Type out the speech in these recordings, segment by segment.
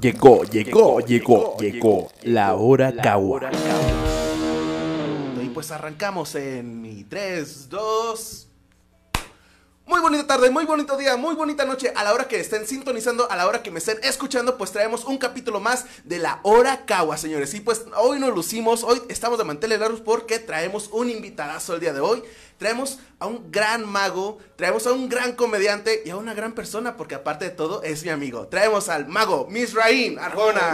Llegó, llegó, llegó, llegó la hora Kawa. Y pues arrancamos en mi 3, 2. Bonita tarde, muy bonito día, muy bonita noche. A la hora que estén sintonizando, a la hora que me estén escuchando, pues traemos un capítulo más de la hora Kawa, señores. Y pues hoy nos lucimos, hoy estamos de manteles largos porque traemos un invitadazo el día de hoy. Traemos a un gran mago, traemos a un gran comediante y a una gran persona, porque aparte de todo es mi amigo. Traemos al mago Misraín Arjona.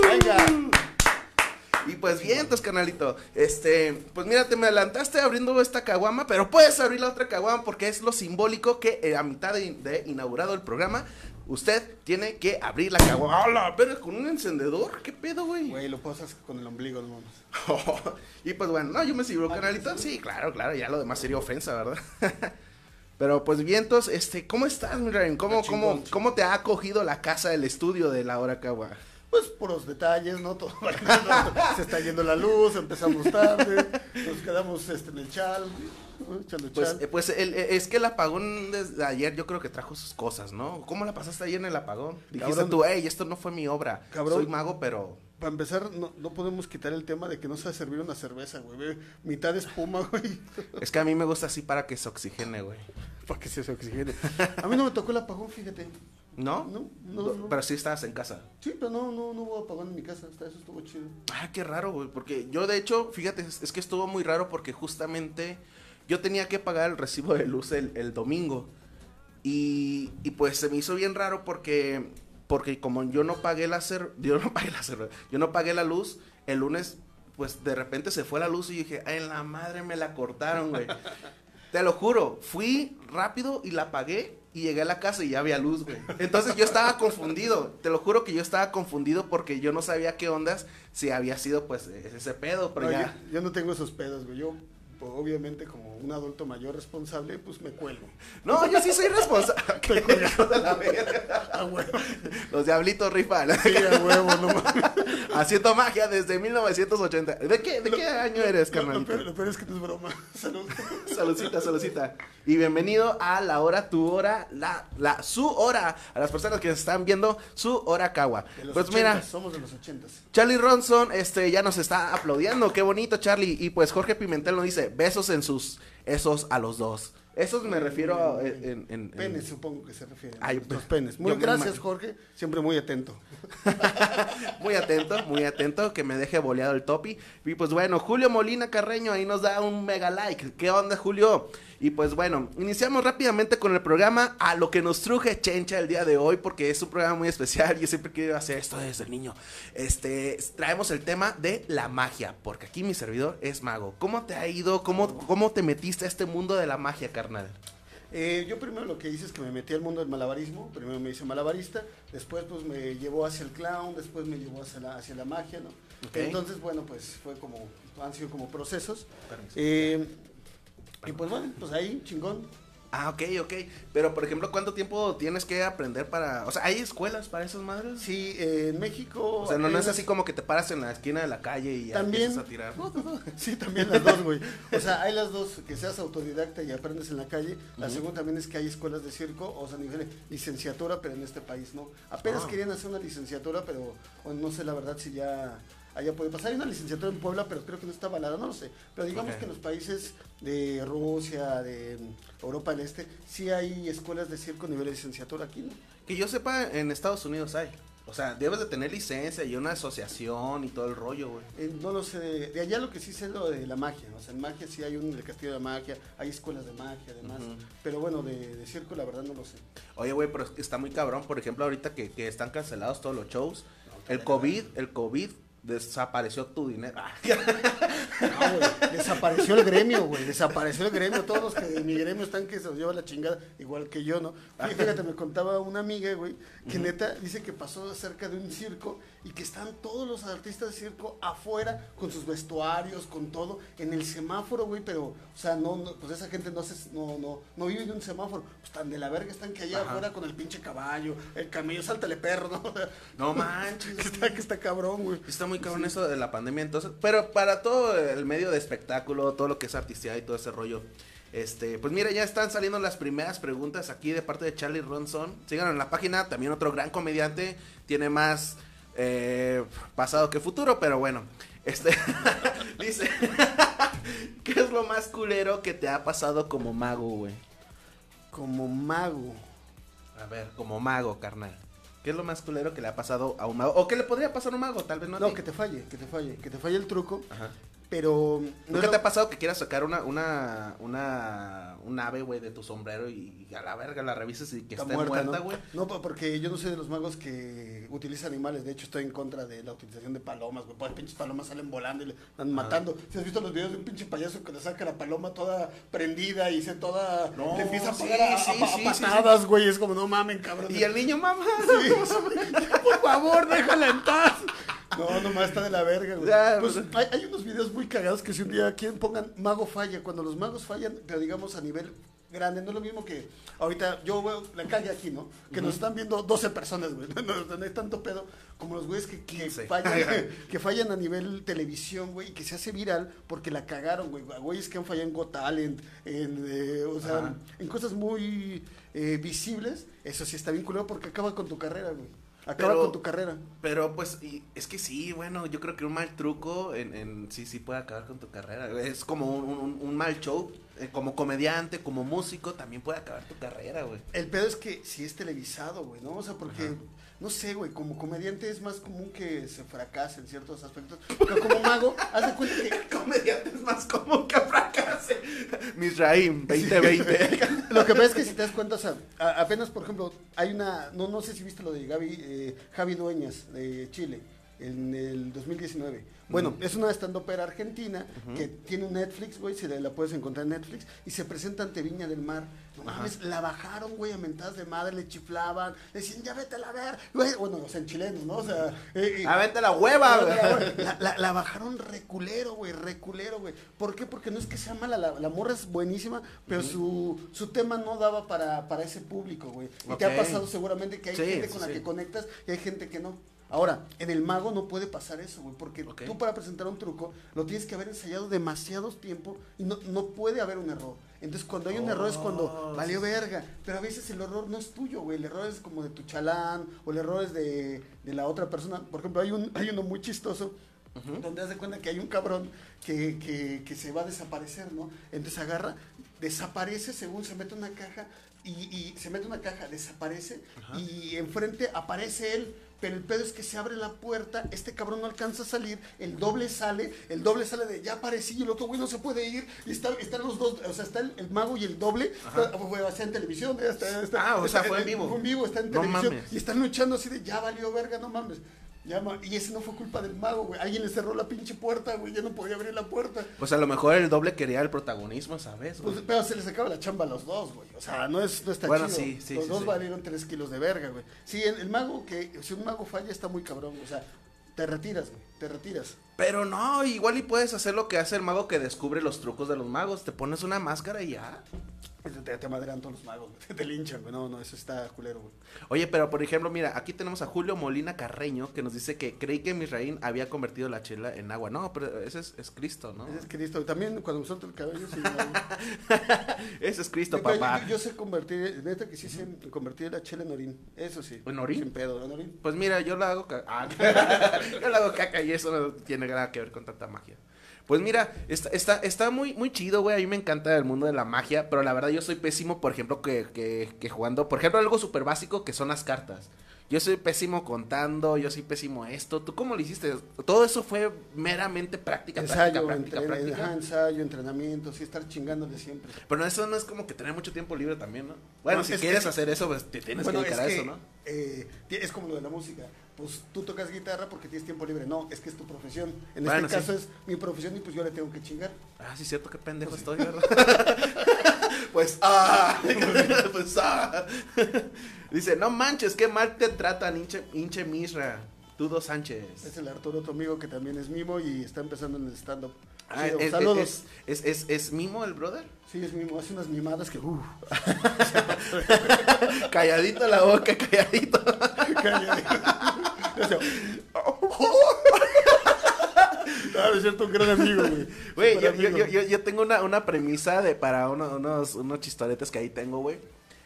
Venga. Y pues bien, entonces, canalito. Este, pues mira, te me adelantaste abriendo esta caguama, pero puedes abrir la otra caguama porque es lo simbólico que eh, a mitad de, de inaugurado el programa, usted tiene que abrir la caguama. ¡Hala! Pero con un encendedor, ¿qué pedo, güey? Güey, lo posas con el ombligo, no mames. y pues bueno, no, yo me sirvo, Ah, canalito. ¿sí? Claro, claro, ya lo demás sería ofensa, ¿verdad? Pero pues bien, entonces, este, ¿cómo estás, mi Ryan? ¿Cómo, cómo, ¿Cómo te ha acogido la casa del estudio de la hora cagua? Pues puros detalles, ¿no? Todo se está yendo la luz, empezamos tarde, nos quedamos este, en el chal, Pues, eh, pues el- eh, es que el apagón desde ayer yo creo que trajo sus cosas, ¿no? ¿Cómo la pasaste ayer en el apagón? Dijiste Cabrón. tú, hey, esto no fue mi obra. Cabrón. Soy mago, pero... Para empezar, no, no podemos quitar el tema de que no se servir una cerveza, güey. Mitad de espuma, güey, Es que a mí me gusta así para que se oxigene, güey. para que se oxigene. A mí no me tocó el apagón, fíjate. ¿No? No, no, no. Pero sí estabas en casa. Sí, pero no, no, no hubo apagón en mi casa, hasta eso estuvo chido. Ah, qué raro, güey. Porque yo, de hecho, fíjate, es, es que estuvo muy raro porque justamente yo tenía que pagar el recibo de luz el, el domingo. Y, y pues se me hizo bien raro porque, porque como yo no pagué la cer yo no pagué la yo no pagué la luz, el lunes, pues de repente se fue la luz y dije, ay, la madre me la cortaron, güey. Te lo juro, fui rápido y la pagué y llegué a la casa y ya había luz, güey. Entonces yo estaba confundido, te lo juro que yo estaba confundido porque yo no sabía qué ondas si había sido pues ese pedo, pero No, ya. yo, yo no tengo esos pedos, güey. Yo, obviamente, como un adulto mayor responsable, pues me cuelgo. No, yo sí soy responsable. Los diablitos rifan. Sí, a huevo, no mames. Haciendo magia desde 1980. ¿De qué, de qué año eres, Lo, lo peor, lo peor es que no es broma. Salud. Saludcita, saludcita. Y bienvenido a la hora, tu hora, la, la, su hora. A las personas que están viendo, su hora los Pues 80s, mira, somos de los ochentas. Charlie Ronson, este, ya nos está aplaudiendo. Qué bonito, Charlie. Y pues Jorge Pimentel nos dice, besos en sus, esos a los dos. Esos me refiero a- en, en- en- Penes, supongo que se refiere. Ay, Los pe- penes. Muy me gracias, Jorge. Siempre muy atento. Muy atento, muy atento, que me deje boleado el topi. Y pues bueno, Julio Molina Carreño ahí nos da un mega like. ¿Qué onda, Julio? Y pues bueno, iniciamos rápidamente con el programa a lo que nos truje Chencha el día de hoy, porque es un programa muy especial. Yo siempre quiero hacer esto desde el niño. Este, traemos el tema de la magia, porque aquí mi servidor es mago. ¿Cómo te ha ido? ¿Cómo, cómo te metiste a este mundo de la magia, carnal? Eh, yo primero lo que hice es que me metí al mundo del malabarismo. Primero me hice malabarista. Después, pues me llevó hacia el clown. Después me llevó hacia la, hacia la magia, ¿no? Entonces, bueno, pues fue como. Han sido como procesos. Permiso. Eh, y pues bueno, pues ahí, chingón. Ah, ok, ok. Pero, por ejemplo, ¿cuánto tiempo tienes que aprender para...? O sea, ¿hay escuelas para esas madres? Sí, eh, en México. O sea, no, no es así como que te paras en la esquina de la calle y También. empiezas a tirar. Sí, también las dos, güey. O sea, hay las dos, que seas autodidacta y aprendes en la calle. La segunda también es que hay escuelas de circo, o sea, a nivel de licenciatura, pero en este país no. Apenas Ah. querían hacer una licenciatura, pero no sé la verdad si ya allá puede pasar. Hay una licenciatura en Puebla, pero creo que no está avalada, no lo sé. Pero digamos que en los países de Rusia, de Europa del Este, sí hay escuelas de circo a nivel de licenciatura aquí, ¿no? Que yo sepa, en Estados Unidos hay. O sea, debes de tener licencia y una asociación y todo el rollo, güey. Eh, no lo sé, de, allá lo que sí sé es lo de la magia, o sea, en magia sí hay un castillo de magia, hay escuelas de magia además, pero bueno, de, de circo la verdad no lo sé. Oye, güey, pero está muy cabrón. Por ejemplo, ahorita que, que están cancelados todos los shows. No, El COVID, el COVID desapareció tu dinero. Ah, No, güey, desapareció el gremio, güey, desapareció el gremio, todos los que de mi gremio están que se los lleva la chingada, igual que yo, ¿no? Fí- Fíjate, me contaba una amiga, güey, que neta dice que pasó cerca de un circo y que están todos los artistas de circo afuera con sus vestuarios, con todo, en el semáforo, güey, pero, o sea, no, no, pues esa gente no se, no, no, no vive en un semáforo, pues tan de la verga están que allá Ajá. afuera con el pinche caballo, el camello, sáltale perro, ¿no? No manches. que está, que está cabrón, güey. Está muy cabrón eso de la pandemia, entonces. Pero para todo el medio de espectáculo, todo lo que es artisteada y todo ese rollo. Este, pues mira, ya están saliendo las primeras preguntas aquí de parte de Charlie Ronson. Síganlo en la página, también otro gran comediante, tiene más eh, pasado que futuro, pero bueno. Este dice, ¿qué es lo más culero que te ha pasado como mago, güey? Como mago. A ver, como mago, carnal. ¿Qué es lo más culero que le ha pasado a un mago? ¿O qué le podría pasar a un mago? Tal vez no No, que te falle, que te falle, que te falle el truco, Ajá. Pero... ¿Nunca te ha pasado que quieras sacar una, una, una, un ave, güey, de tu sombrero y, y a la verga la revises y que Está esté muerta, güey? No, po- porque yo no soy de los magos que utilizan animales. De hecho, estoy en contra de la utilización de palomas, güey. Pues, pinches palomas salen volando y le están matando. Si has visto los videos de un pinche payaso que le saca la paloma toda prendida y se toda. No, le empieza a sí, a, a- sí, a patadas, güey. Es como, no mamen, cabrón. Y el niño, mamá. Por favor, déjala en paz. No, nomás está de la verga, güey. Ya, Pues, hay, hay unos videos muy cagados que si un día quieren pongan mago falla, cuando los magos fallan, pero digamos a nivel grande, no es lo mismo que ahorita yo veo la calle aquí, ¿no? Que nos están viendo 12 personas, güey. No, no, no hay tanto pedo como los güeyes que, que 15. fallan, que fallan a nivel televisión, güey, y que se hace viral porque la cagaron, güey. Güeyes que han fallado en Got Talent, en, eh, o sea, Ajá. en cosas muy eh, visibles, eso sí está bien culero porque acaba con tu carrera, güey. Acaba Pero- con tu carrera. Pero pues, y- es que sí, bueno, yo creo que un mal truco en, en sí, sí puede acabar con tu carrera. Es como un, un- un mal show, eh, como comediante, como músico, también puede acabar tu carrera, güey. El pedo es que si es televisado, güey, ¿no? O sea, porque, Ajá. No sé, güey, como comediante es más común que se fracase en ciertos aspectos. Pero como mago, haz de cuenta que Comediante es más común que fracase. Misraim, 2020. lo que pasa es que si te das cuenta, o sea, a- apenas, por ejemplo, hay una, no, no sé si viste lo de Gaby, eh, Javi Dueñas de Chile en el 2019. Bueno, es una stand-upera argentina que tiene un Netflix, güey, si la, puedes encontrar en Netflix, y se presenta ante Viña del Mar. No mames, la bajaron, güey, a mentadas de madre, le chiflaban, le decían, ya vete a la ver, güey, bueno, o sea, en chileno, ¿no? O sea, eh, eh, Ah, vente la hueva, güey. la, la- la bajaron reculero, güey, reculero, güey. ¿Por qué? Porque no es que sea mala, la, la morra es buenísima, pero su, su tema no daba para, para ese público, güey. Y te ha pasado seguramente que hay Sí, gente sí, con la que conectas y hay gente que no. Ahora, en el mago no puede pasar eso, güey, porque tú para presentar un truco lo tienes que haber ensayado demasiado tiempo y no, no puede haber un error. Entonces, cuando hay un error es cuando Oh, valió verga. Pero a veces el error no es tuyo, güey. El error es como de tu chalán o el error es de, de la otra persona. Por ejemplo, hay, un, hay uno muy chistoso donde haz de cuenta que hay un cabrón que, que, que se va a desaparecer, ¿no? Entonces agarra, desaparece según se mete una caja y, y se mete una caja, desaparece y enfrente aparece él. Pero el pedo es que se abre la puerta, este cabrón no alcanza a salir, el doble sale, el doble sale de ya aparecí y el otro güey no se puede ir, y están, están los dos, o sea, está el, el mago y el doble, está, fue- está en televisión, está, está- Ah, o sea, fue en vivo. Fue en vivo, está en No televisión, mames. y están luchando así de ya valió verga, no mames. Ya, ma- y ese no fue culpa del mago, güey. Alguien le cerró la pinche puerta, güey. Ya no podía abrir la puerta. Pues a lo mejor el doble quería el protagonismo, ¿sabes? Pues, pero se les acaba la chamba a los dos, güey. O sea, no, es, no está Bueno, chido. sí, sí, los sí, dos valieron tres kilos de verga, güey. Sí, el, el mago que, si un mago falla, está muy cabrón. O sea, te retiras, güey. Te retiras. Pero no, igual y puedes hacer lo que hace el mago que descubre los trucos de los magos. Te pones una máscara y ya. Te, te madrean todos los magos, güey. Te linchan, güey. No, no, eso está culero, güey. Oye, pero por ejemplo, mira, aquí tenemos a Julio Molina Carreño que nos dice que creí que Misraín había convertido la chela en agua. No, pero ese es, es Cristo, ¿no? Ese es Cristo. También cuando me suelto el cabello, sí. Ese es Cristo, papá. yo- yo sé convertir, neta que sí sé convertir la chela en orín. Eso sí. ¿En orín? Sin pedo, en orín. Pues mira, yo la hago caca. Ah, yo la hago caca y eso no tiene nada que ver con tanta magia. Pues mira, está, está, está muy, muy chido, güey. A mí me encanta el mundo de la magia, pero la verdad yo soy pésimo, por ejemplo, que, que, que jugando. Por ejemplo, algo súper básico que son las cartas. Yo soy pésimo contando, yo soy pésimo esto. ¿Tú cómo lo hiciste? Todo eso fue meramente práctica, Ensayo, práctica, práctica, entre- práctica. ajá, ensayo, entrenamiento, sí, estar chingándole siempre. Pero eso no es como que tener mucho tiempo libre también, ¿no? Bueno, No, si es- quieres es- hacer eso, pues te tienes Bueno, que dedicar es a eso, ¿no? eh, es como lo de la música. Pues tú tocas guitarra porque tienes tiempo libre. No, es que es tu profesión. En Bueno, este sí. caso es mi profesión y pues yo le tengo que chingar. Ah, sí, cierto, qué pendejo estoy, ¿verdad? pues, ah, pues, ah. Dice, no manches, qué mal te tratan, hinche, hinche Misra. Tudo Sánchez. Es el Arturo, tu amigo, que también es mimo y está empezando en el stand-up. Ah, es, Saludos. es, es, es, es Mimo el brother? Sí, es mimo. Hace unas mimadas que... Uh, Calladito la boca, calladito. cállate. No, es cierto, un gran amigo, güey. Yo, yo, amigo. yo, yo, yo tengo una, una premisa de para uno- unos, unos chistoretes que ahí tengo, güey.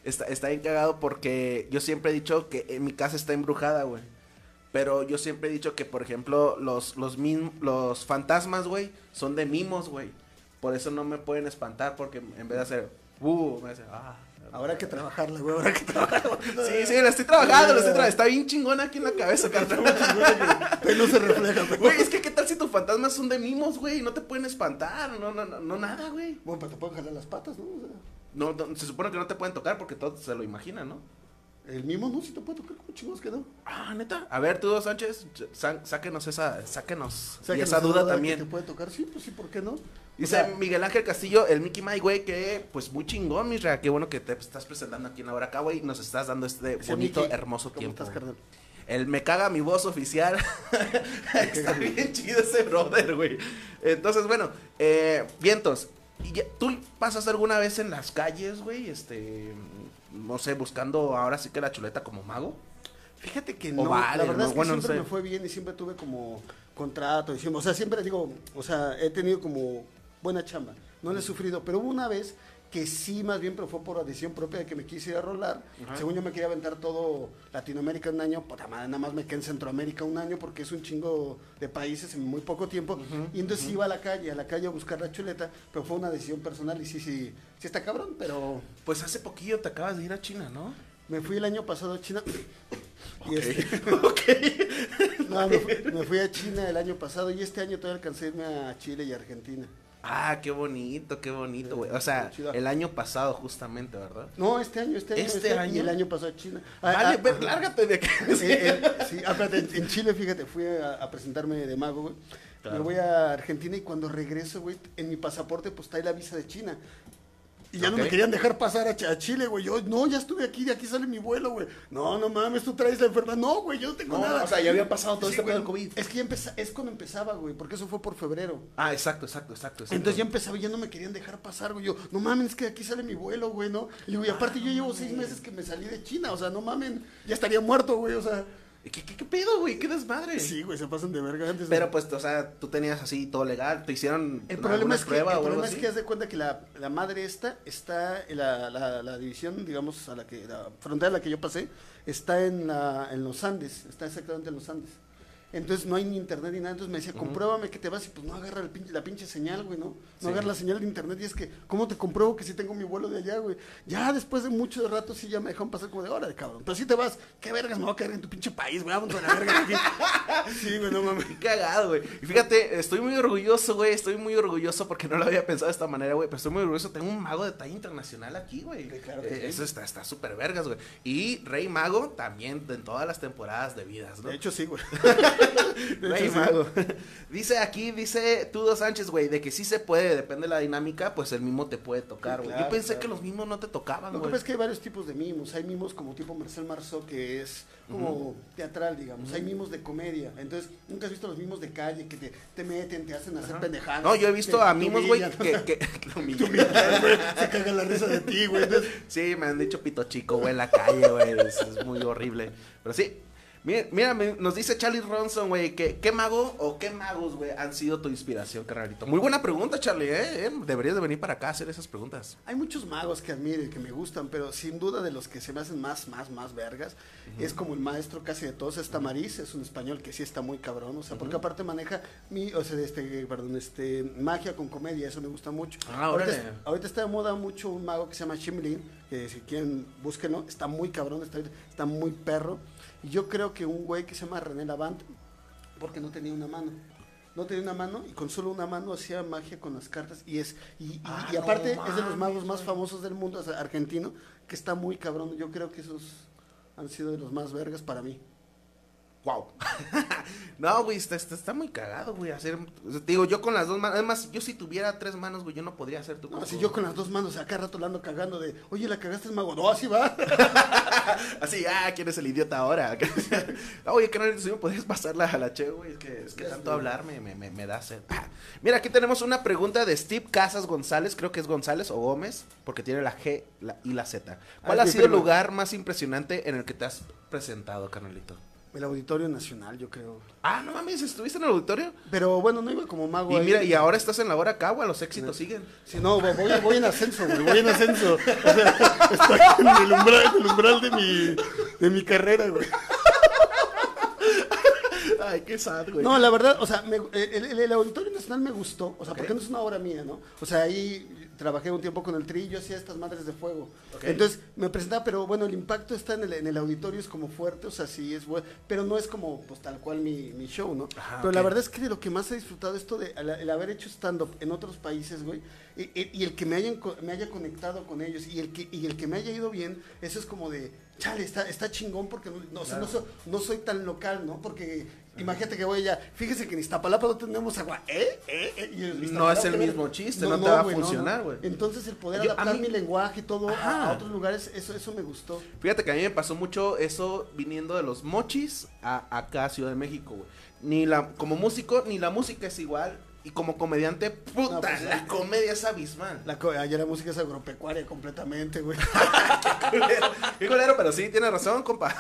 Está, está bien cagado porque yo siempre he dicho que en mi casa está embrujada, güey. Pero yo siempre he dicho que, por ejemplo, los, los, mim- los fantasmas, güey, son de mimos, güey. Por eso no me pueden espantar porque en vez de hacer, uh, me hacen, ah. Habrá que trabajarla, güey, habrá que trabajarla. Sí, sí, la estoy trabajando, la estoy trabajando. Está bien chingona aquí en la cabeza, carnal. Pero no se refleja, güey. Güey, es que qué tal si tus fantasmas son de mimos, güey, no te pueden espantar, no, no, no, no nada, güey. Bueno, pero te pueden jalar las patas, ¿no? O sea, No, no, se supone que no te pueden tocar porque todos se lo imaginan, ¿no? el mismo no, si te puede tocar, como chingos que no. Ah, neta. A ver, tú, Sánchez, sa- sáquenos esa, sáquenos. Y que esa duda que también. te puede tocar, sí, pues sí, ¿por qué no? Dice O sea, Miguel Ángel Castillo, el Mickey Mike, güey, que pues muy chingón, Misra. Qué bueno que te estás presentando aquí en la hora acá, güey. y Nos estás dando este bonito, Mickey, hermoso ¿cómo tiempo. estás, carnal? El me caga mi voz oficial. Está bien chido ese brother, güey. Entonces, bueno, eh, vientos. ¿y ya- ¿Tú pasas alguna vez en las calles, güey? Este, no sé, buscando ahora sí que la chuleta como mago. Fíjate que no, vale, la verdad no, es que bueno, no siempre sé. me fue bien y siempre tuve como contrato, o sea, siempre digo, o sea, he tenido como buena chamba, no le he sufrido, pero hubo una vez que sí, más bien, pero fue por decisión propia de que me quise ir a rolar, Ajá. según yo me quería aventar todo Latinoamérica un año, puta madre, nada más me quedé en Centroamérica un año porque es un chingo de países en muy poco tiempo, y entonces iba a la calle, a la calle a buscar la chuleta, pero fue una decisión personal y sí, sí, sí está cabrón, pero... Pues hace poquillo te acabas de ir a China, ¿no? Me fui el año pasado a China. Y este- ok. no, me, fui, me fui a China el año pasado y este año todavía alcancé a irme a Chile y Argentina. Ah, qué bonito, qué bonito, güey. O sea, el año pasado justamente, ¿verdad? No, este año, este año. ¿Este año? Y el año pasado China. Ah, Vale, ah, ajá. lárgate de aquí. Eh, eh, sí, aparte, en, Chile, fíjate, fui a, a presentarme de mago, güey. Claro. Me voy a Argentina y cuando regreso, güey, en mi pasaporte, pues está ahí la visa de China. Y ya no me querían dejar pasar a, Ch- a Chile, güey. Yo, no, ya estuve aquí, de aquí sale mi vuelo, güey. No, no mames, tú traes la enfermedad. No, güey, yo no tengo No, nada. o sea, ya había pasado todo Sí, este güey. pedo del COVID. Es que ya es cuando empezaba, güey, porque eso fue por febrero. Ah, exacto, exacto, exacto. exacto. Entonces ya empezaba y ya no me querían dejar pasar, güey. Yo, no mames, es que aquí sale mi vuelo, güey, ¿no? Y, digo, y aparte yo llevo seis meses que me salí de China, o sea, no mamen, ya estaría muerto, güey, o sea. ¿Qué, qué, qué pedo, güey? ¿Qué desmadre? Sí, güey, se pasan de verga antes. Pero pues, o sea, tú tenías así todo legal, te hicieron El problema es que, prueba el o problema es así? que haz de cuenta que la, la madre esta está, en la, la, la división, digamos, a la que, la frontera a la que yo pasé, está en, la, en los Andes, está exactamente en los Andes. Entonces no hay ni internet ni nada, entonces me decía, compruébame que te vas y pues no agarra el pinche- la pinche señal, güey, ¿no? No Sí. agarra la señal de internet y es que, ¿cómo te compruebo que sí tengo mi vuelo de allá, güey? Ya después de mucho rato sí ya me dejaron pasar como de hora, cabrón. Pero si te vas, ¿qué vergas me voy a quedar en tu pinche país, güey? Vámonos a la verga de aquí. Sí, güey, no mames. Cagado, güey. Y fíjate, estoy muy orgulloso, güey. Estoy muy orgulloso porque no lo había pensado de esta manera, güey. Pero estoy muy orgulloso. Tengo un mago de talla internacional aquí, güey. Sí, claro que Eh, sí. Eso está está súper vergas, güey. Y Rey Mago también en todas las temporadas de vidas, ¿no? De hecho, sí, güey. De Rey hecho, sí. Mago. dice aquí, dice Tudo Sánchez, güey, de que sí se puede, depende de la dinámica, pues el mimo te puede tocar, Sí, güey. claro, Yo pensé claro. que los mimos no te tocaban, Lo que güey. pasa es que hay varios tipos de mimos. Hay mimos como tipo Marcel Marceau, que es como teatral, digamos. Hay mimos de comedia. Entonces, nunca has visto los mimos de calle que te, te meten, te hacen hacer pendejadas. No, yo he visto te- a mimos, güey, que... que humillan. güey. Se cagan la risa de ti, güey. Entonces, Sí, me han dicho pito chico, güey, en la calle, güey. Es, es muy horrible. Pero sí. Mira, mira, nos dice Charlie Ronson, güey, que qué mago o qué magos, güey, han sido tu inspiración, carnalito. Muy buena pregunta, Charlie, ¿eh? ¿eh? Deberías de venir para acá a hacer esas preguntas. hay muchos magos que admiro y que me gustan, pero sin duda de los que se me hacen más, más, más vergas, es como el maestro casi de todos, es Tamariz, es un español que sí está muy cabrón, o sea, porque aparte maneja mi, o sea, este, perdón, este, magia con comedia, eso me gusta mucho. Ah, ahorita, órale. ahorita está de moda mucho un mago que se llama Shimlin, que si quieren, búsquenlo, está muy cabrón, está, está muy perro. Y yo creo que un güey que se llama René Lavant, porque no tenía una mano. No tenía una mano y con solo una mano hacía magia con las cartas. Y es y, y- Ah, y aparte no es de los magos más famosos del mundo, o sea, argentino, que está muy cabrón. Yo creo que esos han sido de los más vergas para mí. Wow. no, güey, está, está, está muy cagado, güey, hacer... te Digo, yo con las dos manos... Además, yo si tuviera tres manos, güey, yo no podría hacer tu No, si yo con las dos manos acá rato la ando cagando de, oye, la cagaste es mago. No, así va. Así, ah, ¿quién es el idiota ahora? Oye, que no si me podrías pasarla a la che, güey. Es que, es que tanto hablar me, me, me, da sed. Ah, Mira, aquí tenemos una pregunta de Steve Casas González. Creo que es González o Gómez, porque tiene la G la- y la Z. ¿Cuál Ah, ha es mi sido el lugar más impresionante en el que te has presentado, carnalito? El Auditorio Nacional, yo creo. Ah, no mames, ¿estuviste en el auditorio? Pero bueno, no iba como mago Y ahí. mira, y ahora estás en la hora Cagua, los éxitos siguen. Si no, voy, voy en ascenso, güey, voy en ascenso. O sea, estoy en el umbral, en el umbral de mi, de mi carrera, güey. Ay, qué sad, güey. No, la verdad, o sea, me- el, el- el Auditorio Nacional me gustó, o sea, porque no es una obra mía, ¿no? O sea, ahí trabajé un tiempo con el tri yo hacía estas madres de fuego. Entonces, me presentaba, pero bueno, el impacto está en el, en el auditorio, es como fuerte, o sea, sí es bueno, pero no es como, pues, tal cual mi, mi show, ¿no? Ajá, pero la verdad es que lo que más he disfrutado esto de el, el haber hecho stand-up en otros países, güey, y, y- y el que me, hayan, me haya conectado con ellos y el, que, y el que me haya ido bien, eso es como de, chale, está, está chingón porque no, no, o sea, no soy, no soy tan local, ¿no? Porque imagínate que voy allá, fíjese que en Iztapalapa no tenemos agua, ¿eh? ¿eh? ¿eh? Y No es el mismo chiste, no te va a funcionar, güey. Entonces el poder Yo- adaptar mí- mi lenguaje y todo a, a otros lugares, eso, eso me gustó. Fíjate que a mí me pasó mucho eso viniendo de los mochis a acá Ciudad de México, güey. Ni la, como músico, ni la música es igual. Y como comediante, puta, No, pues, la comedia es abismal. La, co- ayer la música es agropecuaria completamente, güey. culero, qué culero, pero sí, tienes razón, compa.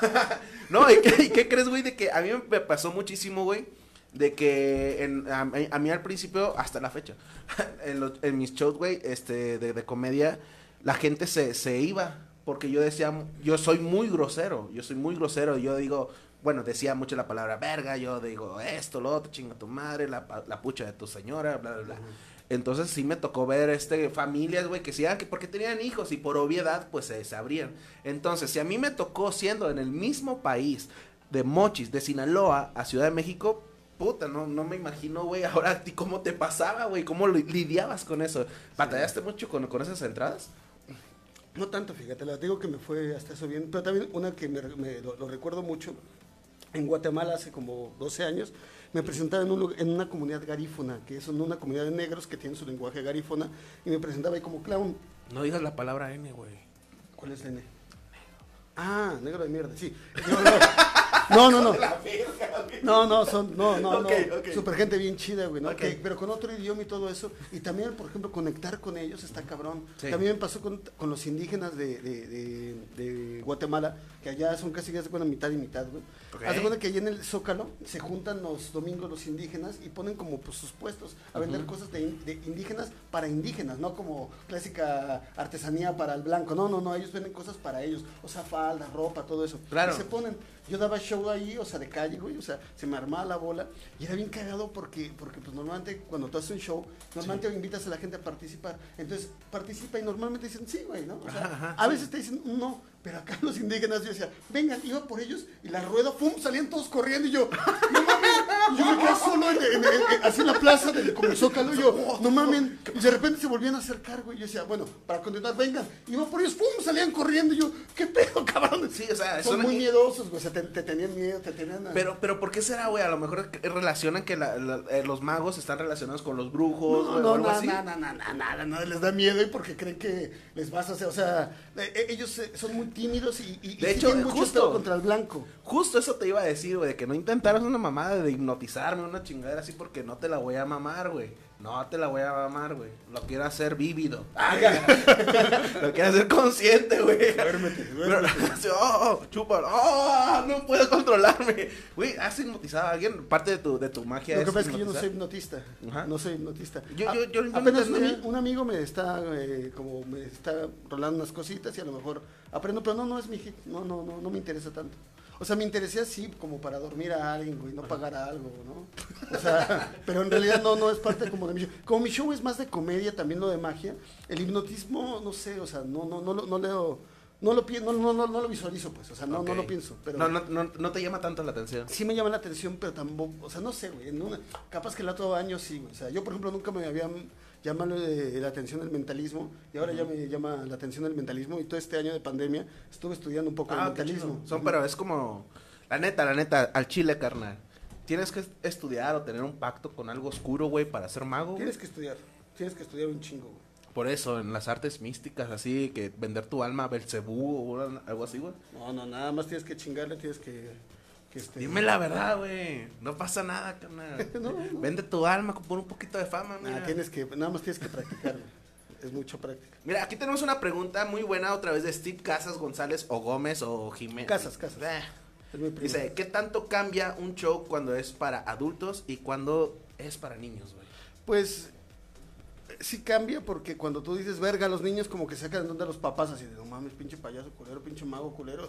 no, ¿y qué, y qué crees, güey? De que a mí me pasó muchísimo, güey. De que en- a, a mí al principio, hasta la fecha, en, los- en mis shows, güey, este, de, de comedia, la gente se, se iba. Porque yo decía, yo soy muy grosero, yo soy muy grosero. Yo digo, bueno, decía mucho la palabra verga, yo digo esto, lo otro, chinga tu madre, la, la pucha de tu señora, bla, bla, bla. Entonces sí me tocó ver este familias, güey, que sí, ah, que porque tenían hijos y por obviedad, pues se, se abrían. Entonces, si a mí me tocó siendo en el mismo país de Mochis, de Sinaloa a Ciudad de México, puta, no, no me imagino, güey, ahora a ti cómo te pasaba, güey, cómo li- lidiabas con eso. ¿Batallaste mucho con, con esas entradas? No tanto, fíjate, la digo que me fue hasta eso bien, pero también una que me, me- lo, lo recuerdo mucho, en Guatemala hace como 12 años, me presentaba en, un en una comunidad garífona, que es una comunidad de negros que tienen su lenguaje garífona, y me presentaba ahí como clown. No digas la palabra N, güey. ¿Cuál es N? Ah, negro de mierda, sí. Yo, no, no, no. No, no, son, no, no, no. Super gente bien chida, güey, ¿no? Pero con otro idioma y todo eso. Y también, por ejemplo, conectar con ellos está cabrón. Sí. También me pasó con, con los indígenas de, de, de- de Guatemala, que allá son casi, ya se cuenta, mitad y mitad, güey. Haz de cuenta que allá en el Zócalo se juntan los domingos los indígenas y ponen como pues, sus puestos a vender cosas de, de indígenas para indígenas, no como clásica artesanía para el blanco. No, no, no, ellos venden cosas para ellos. O sea, falda, ropa, todo eso. Claro. Y se ponen. Yo daba show ahí, o sea, de calle, güey, o sea, se me armaba la bola y era bien cagado porque, porque pues normalmente cuando tú haces un show, normalmente invitas a la gente a participar. Entonces, participa y normalmente dicen sí, güey, ¿no? O sea, Ajá, ajá, a veces te dicen no, pero acá los indígenas yo decía, vengan, iba por ellos y la rueda, ¡pum! salían todos corriendo y yo, no mames, yo me quedé solo en, en- en- así en la plaza del como Zócalo y yo, no mames, y de repente se volvían a acercar, güey, y yo decía, bueno, para continuar, vengan, iba por ellos, ¡pum! salían corriendo y yo, ¿qué pedo, cabrón? Sí, o sea, Son son- muy miedosos, güey, o sea, te, te tenían miedo, te tenían... a- Pero, pero, ¿por qué será, güey? A lo mejor relacionan que la- la- eh, los magos están relacionados con los brujos, No, o no, algo nada, así. nada, nada, nada, nada, les da miedo y porque creen que les vas a hacer, o sea, eh, eh, ellos son muy tímidos y, y, y De hecho, siguen mucho justo. contra el blanco. Justo eso te iba a decir, güey, de que no intentaras una mamada de hipnotizarme, una chingadera así, porque no te la voy a mamar, güey. No te la voy a mamar, güey. Lo quiero hacer vívido. Lo quiero hacer consciente, güey. Duérmete, Pero, así, oh, oh, chúpalo. Oh, no puedo controlarme. Güey, ¿has hipnotizado a alguien? Parte de tu, de tu magia Lo que es pasa es que yo no soy hipnotista. Ajá. No soy hipnotista. Yo- A- yo- yo- apenas un, entendía. ami- un amigo me está eh, como me está rolando unas cositas y a lo mejor aprendo, pero no, no es mi hit. No, no, no, no me interesa tanto. O sea, me interesé así como para dormir a alguien, güey, no pagar algo, ¿no? O sea, pero en realidad no, no es parte como de mi show. Como mi show es más de comedia, también lo de magia, el hipnotismo, no sé, o sea, no, no, no, lo- no leo, no lo pienso, no, no, no, no lo visualizo, pues, o sea, no, lo pienso. Pero No, no, no, no te llama tanto la atención. sí me llama la atención, pero tampoco, o sea, no sé, güey, en una- capaz que el otro año sí, güey, o sea, yo por ejemplo nunca me había llamado eh, la atención el mentalismo y ahora ya me llama la atención el mentalismo y todo este año de pandemia estuve estudiando un poco Ah, el qué mentalismo. Son, pero es como, la neta, la neta, al chile, carnal. Tienes que estudiar o tener un pacto con algo oscuro, güey, para ser mago. Tienes que estudiar, tienes que estudiar un chingo, güey. Por eso, en las artes místicas, así, que vender tu alma a Belcebú o algo así, güey. No, no, nada más tienes que chingarle, tienes que, que este, Dime la verdad, güey. No pasa nada, carnal. No, no. Vende tu alma por un poquito de fama, Nah, mira. tienes que, nada más tienes que practicar, güey. Es mucho práctica. Mira, aquí tenemos una pregunta muy buena otra vez de Steve Casas González o Gómez o Jiménez. Casas, Casas. Eh, Es muy primo. Dice, ¿qué tanto cambia un show cuando es para adultos y cuando es para niños, güey? Pues sí cambia porque cuando tú dices verga, los niños como que sacan de onda a los papás así de no mames, pinche payaso culero, pinche mago culero.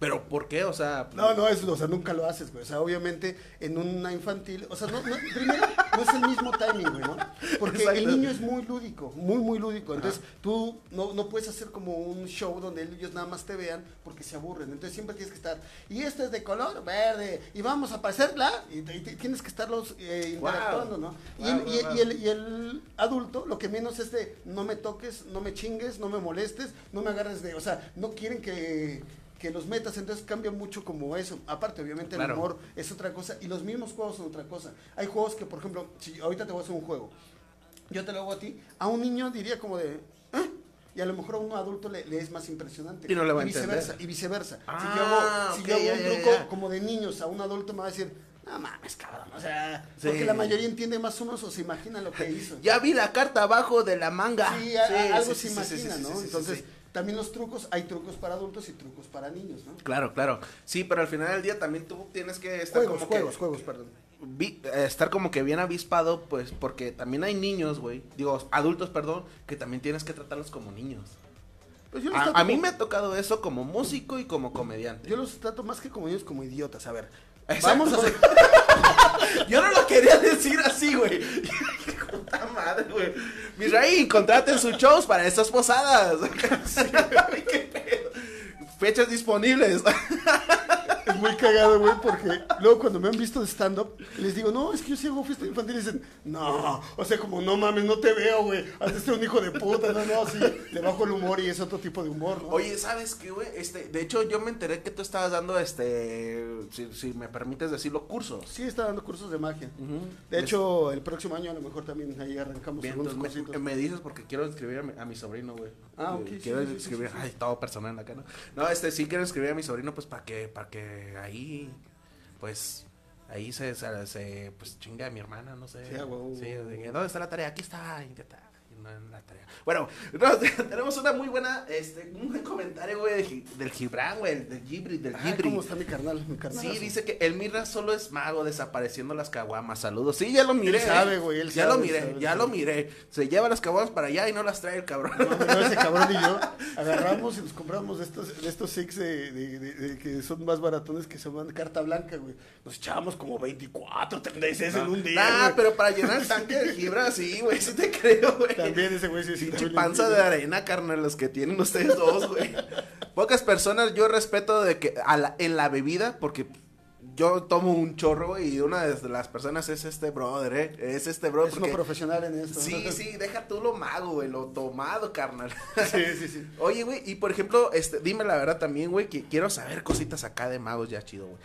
¿Pero por qué? O sea... No, no, es, o sea, nunca lo haces, güey. O sea, obviamente en una infantil, o sea, no, no, primero no es el mismo timing, güey, ¿no? Porque Exacto. el niño es muy lúdico, muy, muy lúdico. Entonces tú no, no puedes hacer como un show donde ellos nada más te vean porque se aburren. Entonces siempre tienes que estar, y este es de color verde, y vamos a aparecerla, y, tienes que estarlos eh, interactuando, ¿no? Y, Wow, el- y- wow, y el, y el adulto lo que menos es de no me toques, no me chingues, no me molestes, no me agarres de, o sea, no quieren que, que los metas, entonces cambia mucho como eso. Aparte, obviamente Claro. el humor es otra cosa y los mismos juegos son otra cosa. Hay juegos que, por ejemplo, si ahorita te voy a hacer un juego, yo te lo hago a ti, a un niño diría como de, ¿eh? Y a lo mejor a un adulto le, le es más impresionante. Y no le va a viceversa. Y viceversa. Ah, si yo hago, si ok, yo hago ya, un truco ya. como de niños a un adulto me va a decir, no mames, cabrón. O sea, Sí. porque la mayoría entiende más o menos o se imagina lo que hizo. Ya vi la carta abajo de la manga. Sí, a- a- algo sí, se sí, sí, imagina, sí, ¿no? sí, sí, sí, Entonces, sí. También los trucos, hay trucos para adultos y trucos para niños, ¿no? Claro, claro. Sí, pero al final del día también tú tienes que estar Juegos, como juegos, que... juegos, perdón. vi- eh, estar como que bien avispado, pues, porque también hay niños, güey. Digo, adultos, perdón, que también tienes que tratarlos como niños. Pues yo los A, trato a mí como- me ha tocado eso como músico y como comediante. Yo los trato más que como niños, como idiotas. A ver, Exacto. vamos a hacer... Yo no lo quería decir así, güey. Puta madre, güey. Misraín, contraten sus shows para estas posadas. Ay, qué pedo. Fechas disponibles. Es muy cagado, güey, porque luego cuando me han visto de stand-up, les digo, no, es que yo sí hago fiesta infantil. Y dicen, no, o sea, como, no mames, no te veo, güey. De ser un hijo de puta. No, no, sí, le bajo el humor y es otro tipo de humor, ¿no? Oye, ¿sabes qué, güey? Este, de hecho, yo me enteré que tú estabas dando, este, si, si me permites decirlo, cursos. Sí, está dando cursos de magia. Ujú. De hecho, el próximo año a lo mejor también ahí arrancamos Bien, algunos entonces me, me dices porque quiero inscribir a mi, a mi sobrino, güey. Ah, Eh, ok, Quiero sí, sí, inscribir, sí, sí. ay, todo personal acá, ¿no? No, este, sí quiero inscribir a mi sobrino, pues, para que, para que ahí, pues, ahí se, se, se, pues, chinga a mi hermana, no sé. Sí. ¿dónde está la tarea? Aquí está. Y no en la tarea. Bueno, no, tenemos una muy buena, este, un buen comentario, güey, del Gi- del Gibran, güey, del Gibri, del Ah, Gibri. ¿Cómo está mi carnal? Mi carnal. Sí, dice que el Mirra solo es mago desapareciendo las caguamas. Saludos. Sí, ya lo miré. Él sabe, ¿eh? güey, él Ya sabe, lo miré, sabe, ya sabe. lo miré. Se lleva las caguamas para allá y no las trae el cabrón. No, no, ese cabrón y yo agarramos y nos compramos de estos, de estos six de, de- de- de que son más baratones que se llaman carta blanca, güey. Nos echábamos como 24, 36 en un día. Güey. pero para llenar el tanque de Gibra, sí, güey, sí te creo, güey. También ese güey sí Pinche panza de arena, carnal, los que tienen ustedes dos, güey. Pocas personas yo respeto de que a la- en la bebida, porque yo tomo un chorro, güey, y una de las personas es este brother, ¿eh? Es este brother. Es uno porque- profesional en esto. Sí, sí, deja tú lo mago, güey, lo tomado, carnal. Sí, sí, sí. Oye, güey, y por ejemplo, este, dime la verdad también, güey, que quiero saber cositas acá de magos ya chido, güey.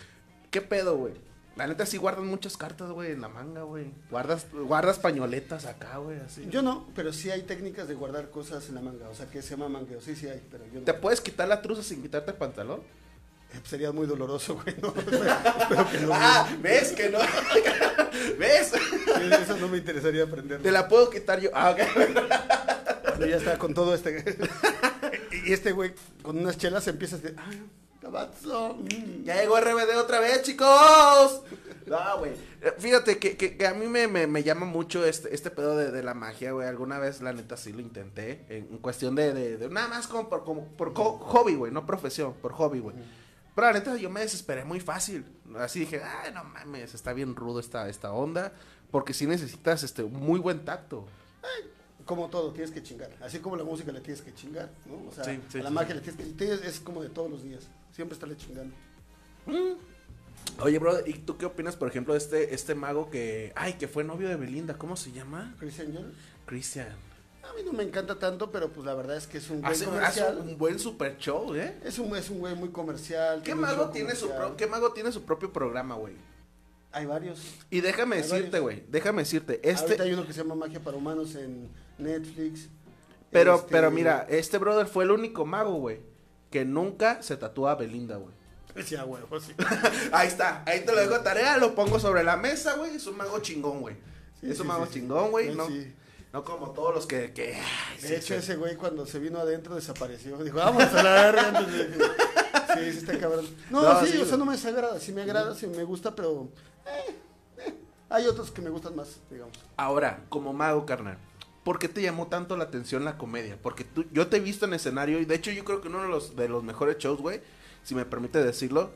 ¿Qué pedo, güey? La neta sí guardan muchas cartas, güey, en la manga, güey. Guardas, guardas pañoletas acá, güey, así. Yo no, pero sí hay técnicas de guardar cosas en la manga. O sea, que se llama mangueo. Sí, sí hay, pero yo no. ¿Te puedes quitar la truza sin quitarte el pantalón? Eh, Sería muy doloroso, güey. No, espero que no. Ah, ¿ves que no? ¿Ves? Eso no me interesaría aprender. Te la puedo quitar yo. Ah, ok. Ya está con todo este. y este güey, con unas chelas empieza a decir, ah, mm". Ya llegó RBD otra vez, chicos. No, güey. Eh, Fíjate que, que- que a mí me, me- me llama mucho este, este pedo de, de la magia, güey. Alguna vez, la neta, sí lo intenté. En, cuestión de, de- de- Nada más como por, como por hobby, güey. No profesión, por hobby, güey. Pero la neta, yo me desesperé muy fácil. Así dije, ay, no mames, está bien rudo esta, esta onda. Porque sí necesitas este, muy buen tacto. Como todo, tienes que chingar. Así como la música le tienes que chingar, ¿no? O sea, Sí, sí, a la sí, magia le tienes que. tienes- Es como de todos los días. Siempre estarle chingando. Oye, bro, ¿y tú qué opinas, por ejemplo, de este, este mago que. Ay, que fue novio de Belinda? ¿Cómo se llama? Chris Angel. Christian. A mí no me encanta tanto, pero pues la verdad es que es un buen Hace, hace comercial. un buen super show, ¿eh? Es un, es un güey muy comercial. ¿Qué mago tiene su pro- qué mago tiene su propio programa, güey? Hay varios. Y déjame Hay decirte, güey, déjame decirte, Ahorita este hay uno que se llama Magia para Humanos en Netflix. pero Este, pero mira, este brother fue el único mago, güey, que nunca se tatúa a Belinda, güey. Sí, a huevo, sí. Ahí está, ahí te lo dejo de tarea, lo pongo sobre la mesa, güey, es un mago chingón, güey. Sí, es un sí, mago chingón, güey, Él no, sí. no como todos los que, que ay, De sí, hecho, sí. ese güey cuando se vino adentro desapareció. Dijo, vamos a la verga. antes de que- Sí, sí está cabrón. No, No, sí, sí, o sea, güey. no me desagrada, sí me agrada, sí me gusta, pero eh, eh, hay otros que me gustan más, digamos. Ahora, como mago, carnal, ¿por qué te llamó tanto la atención la comedia? Porque tú, yo te he visto en escenario y de hecho yo creo que uno de los, de los mejores shows, güey, si me permite decirlo,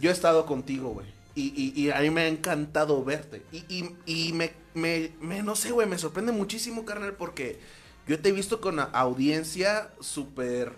yo he estado contigo, güey. Y, y, y a mí me ha encantado verte. Y, y, y me, me, me- no sé, güey, me sorprende muchísimo, carnal, porque yo te he visto con audiencia súper...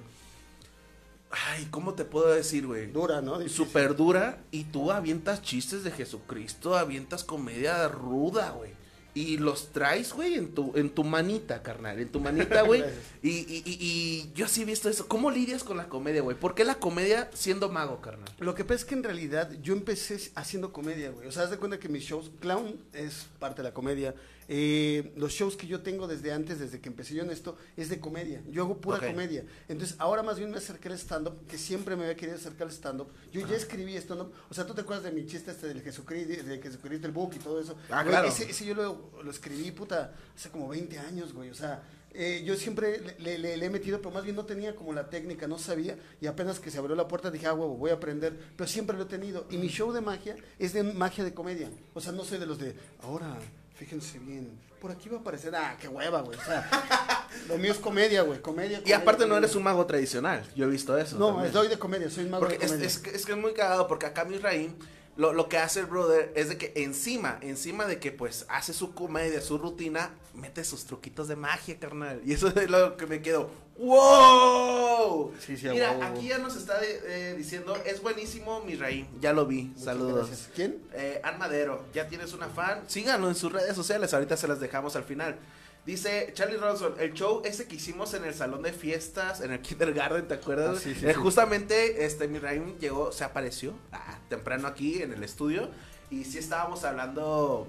Ay, ¿cómo te puedo decir, güey? Dura, ¿no? Súper dura y tú avientas chistes de Jesucristo, avientas comedia ruda, güey. Y los traes, güey, en tu, en tu manita, carnal, en tu manita, güey. Y, y, y, y yo sí he visto eso. ¿Cómo lidias con la comedia, güey? ¿Por qué la comedia siendo mago, carnal? Lo que pasa es que en realidad yo empecé haciendo comedia, güey. O sea, haz de cuenta que mis shows, clown es parte de la comedia. Eh, los shows que yo tengo desde antes, desde que empecé yo en esto, es de comedia. Yo hago pura comedia. Entonces, ahora más bien me acerqué al stand-up, que siempre me había querido acercar al stand-up. Yo ya escribí stand-up. O sea, ¿tú te acuerdas de mi chiste este del Jesucristo, de Jesucristo, el book y todo eso? Ah, Güey, claro. Ese, ese yo lo, lo escribí, puta, hace como 20 años, güey. O sea, eh, yo siempre le- le he metido, pero más bien no tenía como la técnica, no sabía. Y apenas que se abrió la puerta dije, ah, huevo, voy a aprender. Pero siempre lo he tenido. Y mi show de magia es de magia de comedia. O sea, no soy de los de, ahora, fíjense bien, por aquí va a aparecer, ah, qué hueva, güey. O sea, lo mío es comedia, güey, comedia. Y comedia, aparte no eres un mago tradicional. Yo he visto eso. No, también. soy de comedia, soy un mago Porque de es, comedia. es, que- es que es muy cagado porque acá Misraim lo, lo que hace el brother es de que encima, encima de que pues hace su comedia, su rutina, mete sus truquitos de magia, carnal. Y eso es lo que me quedo. ¡Wow! Sí, sí, Mira, aquí ya nos está eh, diciendo, es buenísimo Misraim, ya lo vi, Muchas saludos. gracias. ¿Quién? Eh, Ann Madero, ya tienes una fan, síganlo en sus redes sociales, ahorita se las dejamos al final. Dice Charlie Ronson, el show ese que hicimos en el salón de fiestas, en el kindergarten, ¿te acuerdas? Ah, sí, sí, Eh, sí. Justamente, este, mi Raim llegó, se apareció ah, temprano aquí en el estudio y sí estábamos hablando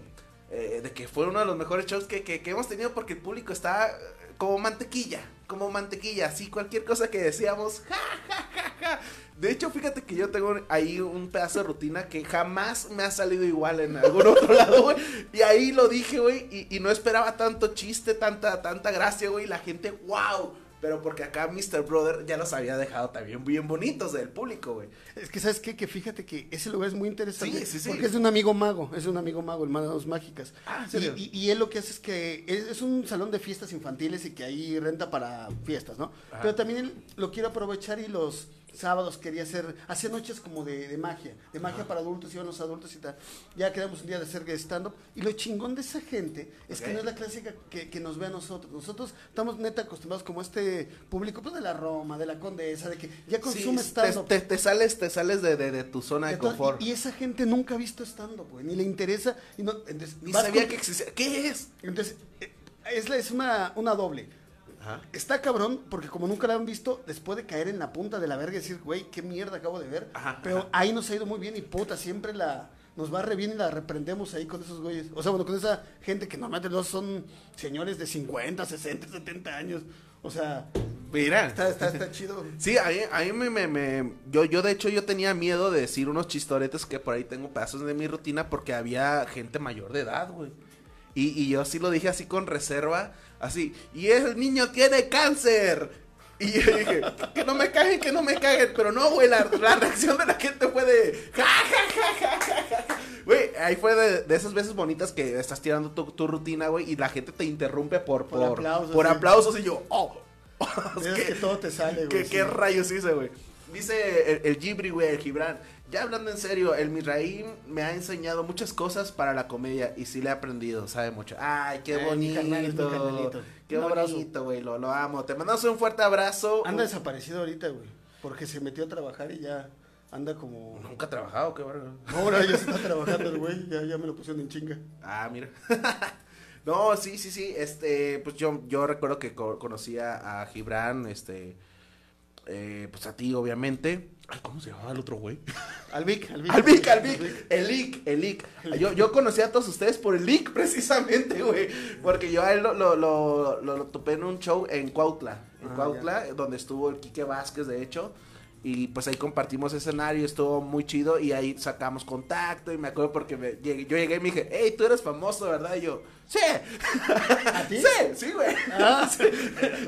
eh, de que fue uno de los mejores shows que, que- que hemos tenido porque el público está eh, como mantequilla, como mantequilla, así cualquier cosa que decíamos, ja, ja, ja, ja. De hecho, fíjate que yo tengo ahí un pedazo de rutina que jamás me ha salido igual en algún otro lado, güey. Y ahí lo dije, güey, y, y no esperaba tanto chiste, tanta, tanta gracia, güey. y La gente, wow. Pero porque acá Mr. Brother ya los había dejado también bien bonitos del público, güey. Es que, ¿sabes qué? Que fíjate que ese lugar es muy interesante. Sí, sí, sí. Porque es de un amigo mago, es un amigo mago, el Manos Mágicas. Ah, ¿en y, serio? y- y él lo que hace es que es, es un salón de fiestas infantiles y que ahí renta para fiestas, ¿no? Ajá. Pero también él lo quiere aprovechar y los sábados quería hacer, hacía noches como de, de magia, de magia para adultos, iban los adultos y tal. Ya quedamos un día de hacer stand-up. Y lo chingón de esa gente es que no es la clásica que, que nos ve a nosotros. Nosotros estamos neta acostumbrados como este público pues de la Roma, de la Condesa, de que ya consume Sí, stand-up. te, te- te sales, te sales de, de- de tu zona de confort. y, y esa gente nunca ha visto stand-up, güey, ni le interesa. Y no, entonces, Ni sabía con- que existía. ¿Qué es? Entonces, eh, es, es una, una doble. Ajá. Está cabrón, porque como nunca la han visto, después de caer en la punta de la verga y decir, güey, qué mierda acabo de ver. Ajá, pero ajá. ahí nos ha ido muy bien y puta, siempre la nos va re bien y la reprendemos ahí con esos güeyes. O sea, bueno, con esa gente que normalmente no son señores de 50, 60, 70 años. O sea, Mira. está, está, está chido. Sí, a mí, a mí me, me- me- yo, yo de hecho yo tenía miedo de decir unos chistoretes que por ahí tengo pedazos de mi rutina porque había gente mayor de edad, güey. Y, y yo sí lo dije así con reserva, así, y el niño tiene cáncer. Y yo dije, que no me caguen, que no me caguen, pero no, güey, la, la reacción de la gente fue de, ja, ja. Güey, ahí fue de, de esas veces bonitas que estás tirando tu, tu rutina, güey, y la gente te interrumpe por, Por por, aplausos, por sí. aplausos y yo, oh. Es que todo te sale, güey. ¿Qué, sí. qué rayos hice, güey? Dice el, el Gibri, güey, el Gibran. Ya hablando en serio, el Misraim me ha enseñado muchas cosas para la comedia y sí le he aprendido, sabe mucho. Ay, qué Ay, bonito. mi. Qué Un bonito, güey, lo, lo amo. Te mandamos un fuerte abrazo. Anda desaparecido ahorita, güey. Porque se metió a trabajar y ya anda como. Nunca ha trabajado, qué verga. Ahora ya está trabajando el güey, ya, ya me lo pusieron en chinga. Ah, mira. no, sí, sí, sí. Este, pues yo, yo recuerdo que co- conocía a Gibran, este, eh, pues a ti, obviamente. Ay, ¿cómo se llamaba el otro güey? Alvic, Alvic. Alvic, Alvic, el Lick, el Lick. Yo, yo conocí a todos ustedes por el Lick, precisamente, güey. Porque yo a él lo, lo, lo, lo- lo topé en un show en Cuautla. En Ah, Cuautla, donde estuvo el Quique Vázquez, de hecho. Y pues ahí compartimos escenario, estuvo muy chido y ahí sacamos contacto y me acuerdo porque me llegué- yo llegué y me dije, hey, tú eres famoso, ¿verdad? Y yo, sí. ¿A ti? Sí, sí, güey. Ah, Sí.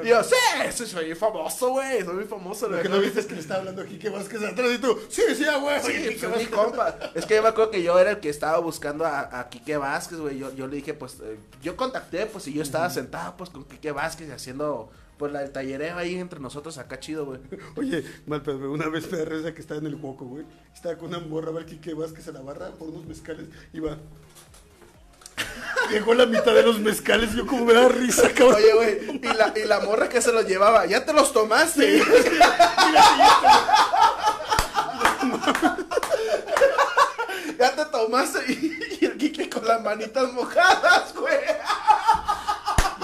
Y yo, sí, sí, soy famoso, güey, soy muy famoso. Lo que no verdad". viste es que le estaba hablando a Quique Vázquez atrás y tú, sí, sí, ah, güey. Sí, es mi compa. Es que yo me acuerdo que yo era el que estaba buscando a, a Quique Vázquez, güey. Yo, yo le dije, pues, eh, yo contacté, pues, y yo estaba sentado, pues, con Quique Vázquez y haciendo, pues, la, el tallereo ahí entre nosotros acá chido, güey. Oye, mal güey, una vez me da risa que estaba en el hueco, güey. Estaba con una morra, a ver Quique Vázquez en la barra por unos mezcales. Iba. Llegó la mitad de los mezcales, yo como me da risa, cabrón. Oye, güey, y la, y la morra que se los llevaba, ¿ya te los tomaste? ya te tomaste y, y el Quique con las manitas mojadas, güey.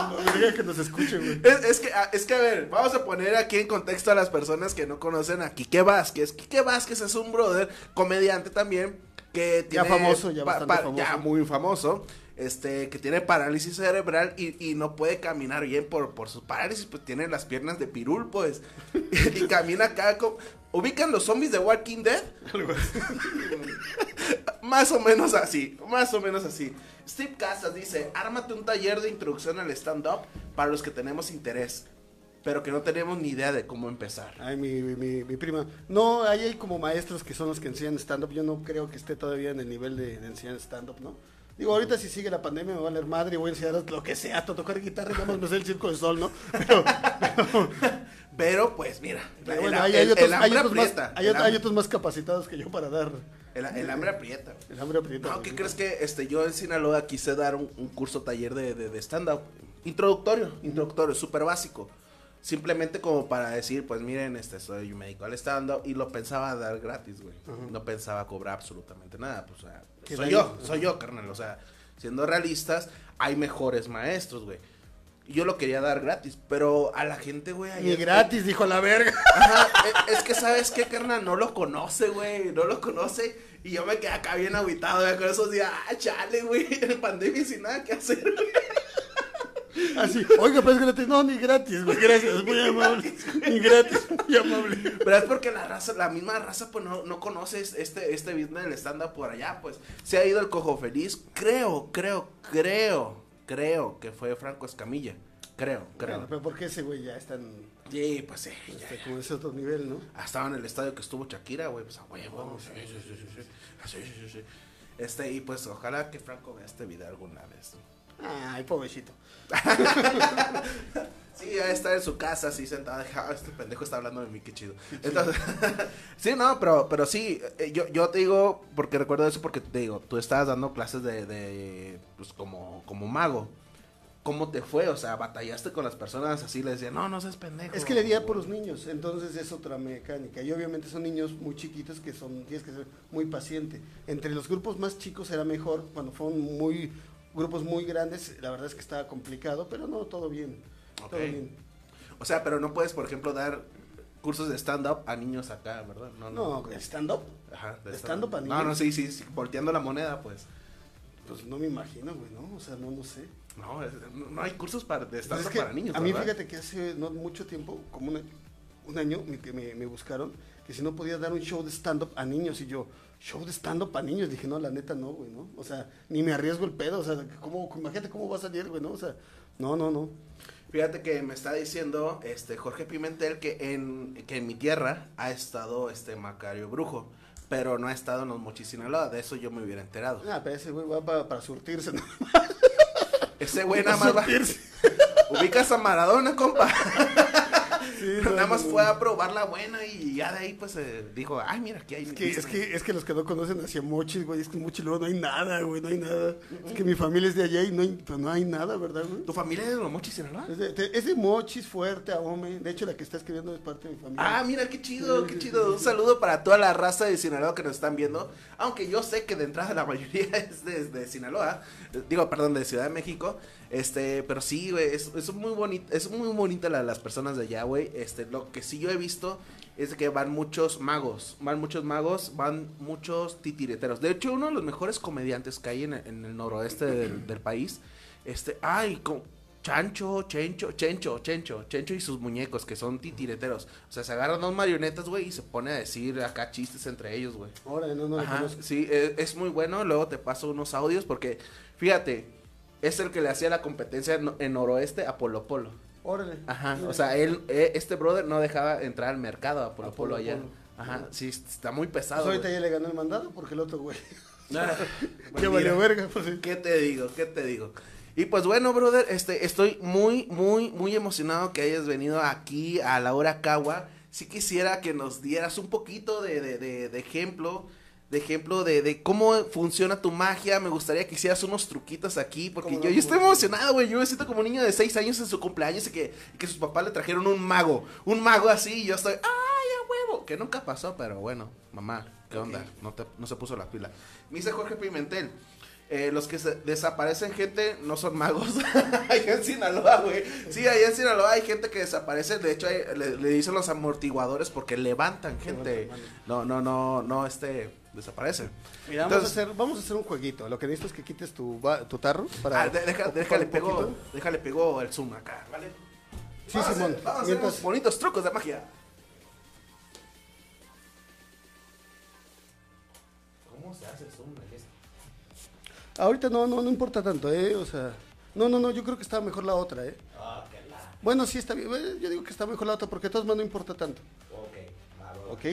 No, no, diga que nos escuche, güey. Es, es que, ah, es que, a ver, vamos a poner aquí en contexto a las personas que no conocen a Quique Vázquez. Quique Vázquez es un brother, comediante también, que Ya famoso, ya bastante famoso. Ya muy famoso. Este, que tiene parálisis cerebral y, y no puede caminar bien por, por su parálisis, pues tiene las piernas de pirul, pues. y camina acá como... ¿Ubican los zombies de Walking Dead? Más o menos así, más o menos así. Steve Casas dice, ármate un taller de introducción al stand-up para los que tenemos interés, pero que no tenemos ni idea de cómo empezar. Ay, mi, mi, mi prima. No, ahí hay como maestros que son los que enseñan stand-up. Yo no creo que esté todavía en el nivel de, de enseñar stand-up, ¿no? Digo, ahorita si sigue la pandemia me va a leer madre y voy a enseñar lo que sea, a tocar guitarra y nada más me sé el circo del sol, ¿no? Pero, pero, Pero pues mira, hay, otros más capacitados que yo para dar el- el hambre aprieta. el hambre aprieta. No, güey. ¿qué crees que este, yo en Sinaloa quise dar un, un curso taller de, de- de stand-up? Introductorio, introductorio, súper básico. Simplemente como para decir, pues miren, este, soy un médico al stand-up y lo pensaba dar gratis, güey. No pensaba cobrar absolutamente nada. Pues, o sea, soy yo, soy yo, carnal. O sea, siendo realistas, hay mejores maestros, güey. Yo lo quería dar gratis, pero a la gente, güey, Ni gratis, dijo la verga. Ajá, e- es que sabes qué, carnal, no lo conoce, güey, no lo conoce. Y yo me quedé acá bien aguitado, güey, con esos días, ah, chale, güey, en pandemia sin nada que hacer, güey. Así, oiga, pues gratis. No, ni gratis, güey. Gracias, muy amable. Ni gratis, muy amable. Pero es porque la raza, la misma raza, pues no, no conoce este, este business del stand-up por allá, pues. Se ha ido el cojo feliz, creo, creo, creo, creo que fue Franco Escamilla. Creo, creo. Bueno, pero porque ese güey ya está en Sí, pues sí, ya. como ese otro nivel, ¿no? Ah, Estaba en el estadio que estuvo Shakira, güey, pues a huevo. Sí, sí, sí, sí, sí. Sí, sí, sí, sí. Este, y pues ojalá que Franco vea este video alguna vez. Ay, pobrecito. Sí, ya está en su casa así sentado, ah, este pendejo está hablando de mí, qué chido. Entonces, sí, no, pero, pero sí, eh, yo, yo te digo, porque recuerdo eso, porque te digo, tú estabas dando clases de, de pues como, como mago. ¿Cómo te fue? O sea, batallaste con las personas así, les decían, no, no seas pendejo. Es que le di a por los niños, entonces es otra mecánica. Y obviamente son niños muy chiquitos que son, tienes que ser muy paciente. Entre los grupos más chicos era mejor, cuando fueron muy, grupos muy grandes, la verdad es que estaba complicado, pero no, todo bien. Todo bien. O sea, pero no puedes, por ejemplo, dar cursos de stand-up a niños acá, ¿verdad? No, stand-up, Ajá, ¿de stand-up a No, niños? no, sí, sí, sí, volteando la moneda, pues. pues no me imagino, güey, ¿no? O sea, no, no sé. No, es- no, no hay cursos para, de Pues stand-up es que para niños, a mí ¿verdad? fíjate que hace no mucho tiempo, como un, un año, me, me, me buscaron que si no podía dar un show de stand-up a niños y yo, show de stand-up a niños, dije, no, la neta no, güey, ¿no? O sea, ni me arriesgo el pedo, o sea, ¿cómo, imagínate cómo va a salir, güey, ¿no? O sea, no, no, no. Fíjate que me está diciendo este Jorge Pimentel que en, que en mi tierra ha estado este Macario Brujo, pero no ha estado en los Mochis Sinaloa, de eso yo me hubiera enterado. Ah, pero ese güey va para, para surtirse, ¿no? Ese güey nada más va, ubicas a Maradona, compa. Sí, no, nada más no. fue a probar la buena y ya de ahí pues eh, dijo, ay mira, aquí hay... Es que, es, que, es que los que no conocen hacia Mochis, güey, es que en Mochis luego no hay nada, güey, no hay nada. Es que mi familia es de allá y no hay, pues no hay nada, ¿verdad, güey? ¿Tu familia es de los Mochis Sinaloa? Es de, es de Mochis, fuerte, Ahome. De hecho, la que está escribiendo es parte de mi familia. Ah, mira, qué chido, qué chido. Un saludo para toda la raza de Sinaloa que nos están viendo. Aunque yo sé que de entrada la mayoría es de, de Sinaloa. Digo, perdón, de Ciudad de México. Este, pero sí, güey, es, es muy bonito, es muy bonita la- las personas de allá, güey. Este, lo que sí yo he visto es que van muchos magos, van muchos magos, van muchos titireteros. De hecho, uno de los mejores comediantes que hay en, en el noroeste del, del país, este, ay, co- Chancho, Chencho, Chencho, Chencho, Chencho y sus muñecos, que son titireteros. O sea, se agarran dos marionetas, güey, y se pone a decir acá chistes entre ellos, güey. Órale, no, no Ajá, sí, e- es, muy bueno. Luego te paso unos audios porque, fíjate, es el que le hacía la competencia en, en Noroeste a Polo Polo. Órale. Ajá, Mira. o sea, él, eh, este brother no dejaba entrar al mercado a Polo A Polo Polo allá. Polo. Ajá, sí, está muy pesado. Pues ahorita güey. ya le ganó el mandado porque el otro güey. Ah, valió mira. verga, pues. ¿Qué te digo? ¿Qué te digo? Y pues bueno, brother, este, estoy muy, muy, muy emocionado que hayas venido aquí a la hora Cagua. Sí quisiera que nos dieras un poquito de, de, de, de ejemplo, de ejemplo de, de cómo funciona tu magia. Me gustaría que hicieras unos truquitos aquí, porque ¿Cómo yo, yo estoy emocionado, güey. Yo me siento como un niño de 6 años en su cumpleaños y que, y que sus papás le trajeron un mago, un mago así, y yo estoy, ¡ay, a huevo! Que nunca pasó, pero bueno, mamá, ¿qué onda? No, te, no se puso la pila. Me dice Jorge Pimentel. Eh, los que se desaparecen gente no son magos. allá en Sinaloa, güey. Sí, allá en Sinaloa hay gente que desaparece. De hecho, hay- le, le dicen los amortiguadores porque levantan gente. No, no, no, no, este, desaparecen. Mira, vamos, Entonces- a hacer, vamos a hacer un jueguito. Lo que necesito es que quites tu, tarro para. Ah, de- deja- déjale poquito. déjale pego el zoom acá, ¿vale? Sí, Vamos a Simón. hacer- Vamos a hacer Mientras- bonitos trucos de magia. ¿Cómo se hace el zoom? Está. Ahorita no, no, no importa tanto, ¿eh? O sea. No, no, no, yo creo que está mejor la otra, ¿eh? Ah, qué la. Bueno, sí está bien. Yo digo que está mejor la otra porque de todas maneras no importa tanto. Ok, va. ¿Ok?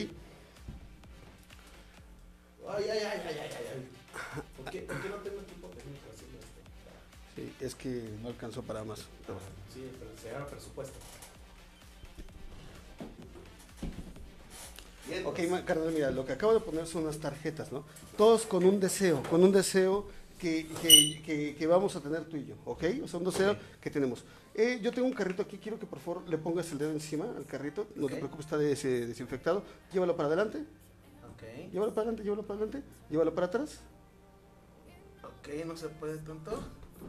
Ay, ay, ay, ay, ay, ay. ¿Por qué, por qué no tengo así? Este? Sí, es que no alcanzó para más. Pero. Sí, pero se presupuesto. Bien, Ok, pues. carnal, mira, lo que acabo de poner son unas tarjetas, ¿no? Todos con un deseo, con un deseo que, que, que- que vamos a tener tú y yo, ¿ok? O sea, un deseo Ok. que tenemos. Eh, yo tengo un carrito aquí, quiero que por favor le pongas el dedo encima al carrito, no te Ok. preocupes, está des- desinfectado. Llévalo para adelante, Llévalo para adelante, llévalo para adelante, llévalo para atrás. ok, no se puede tanto.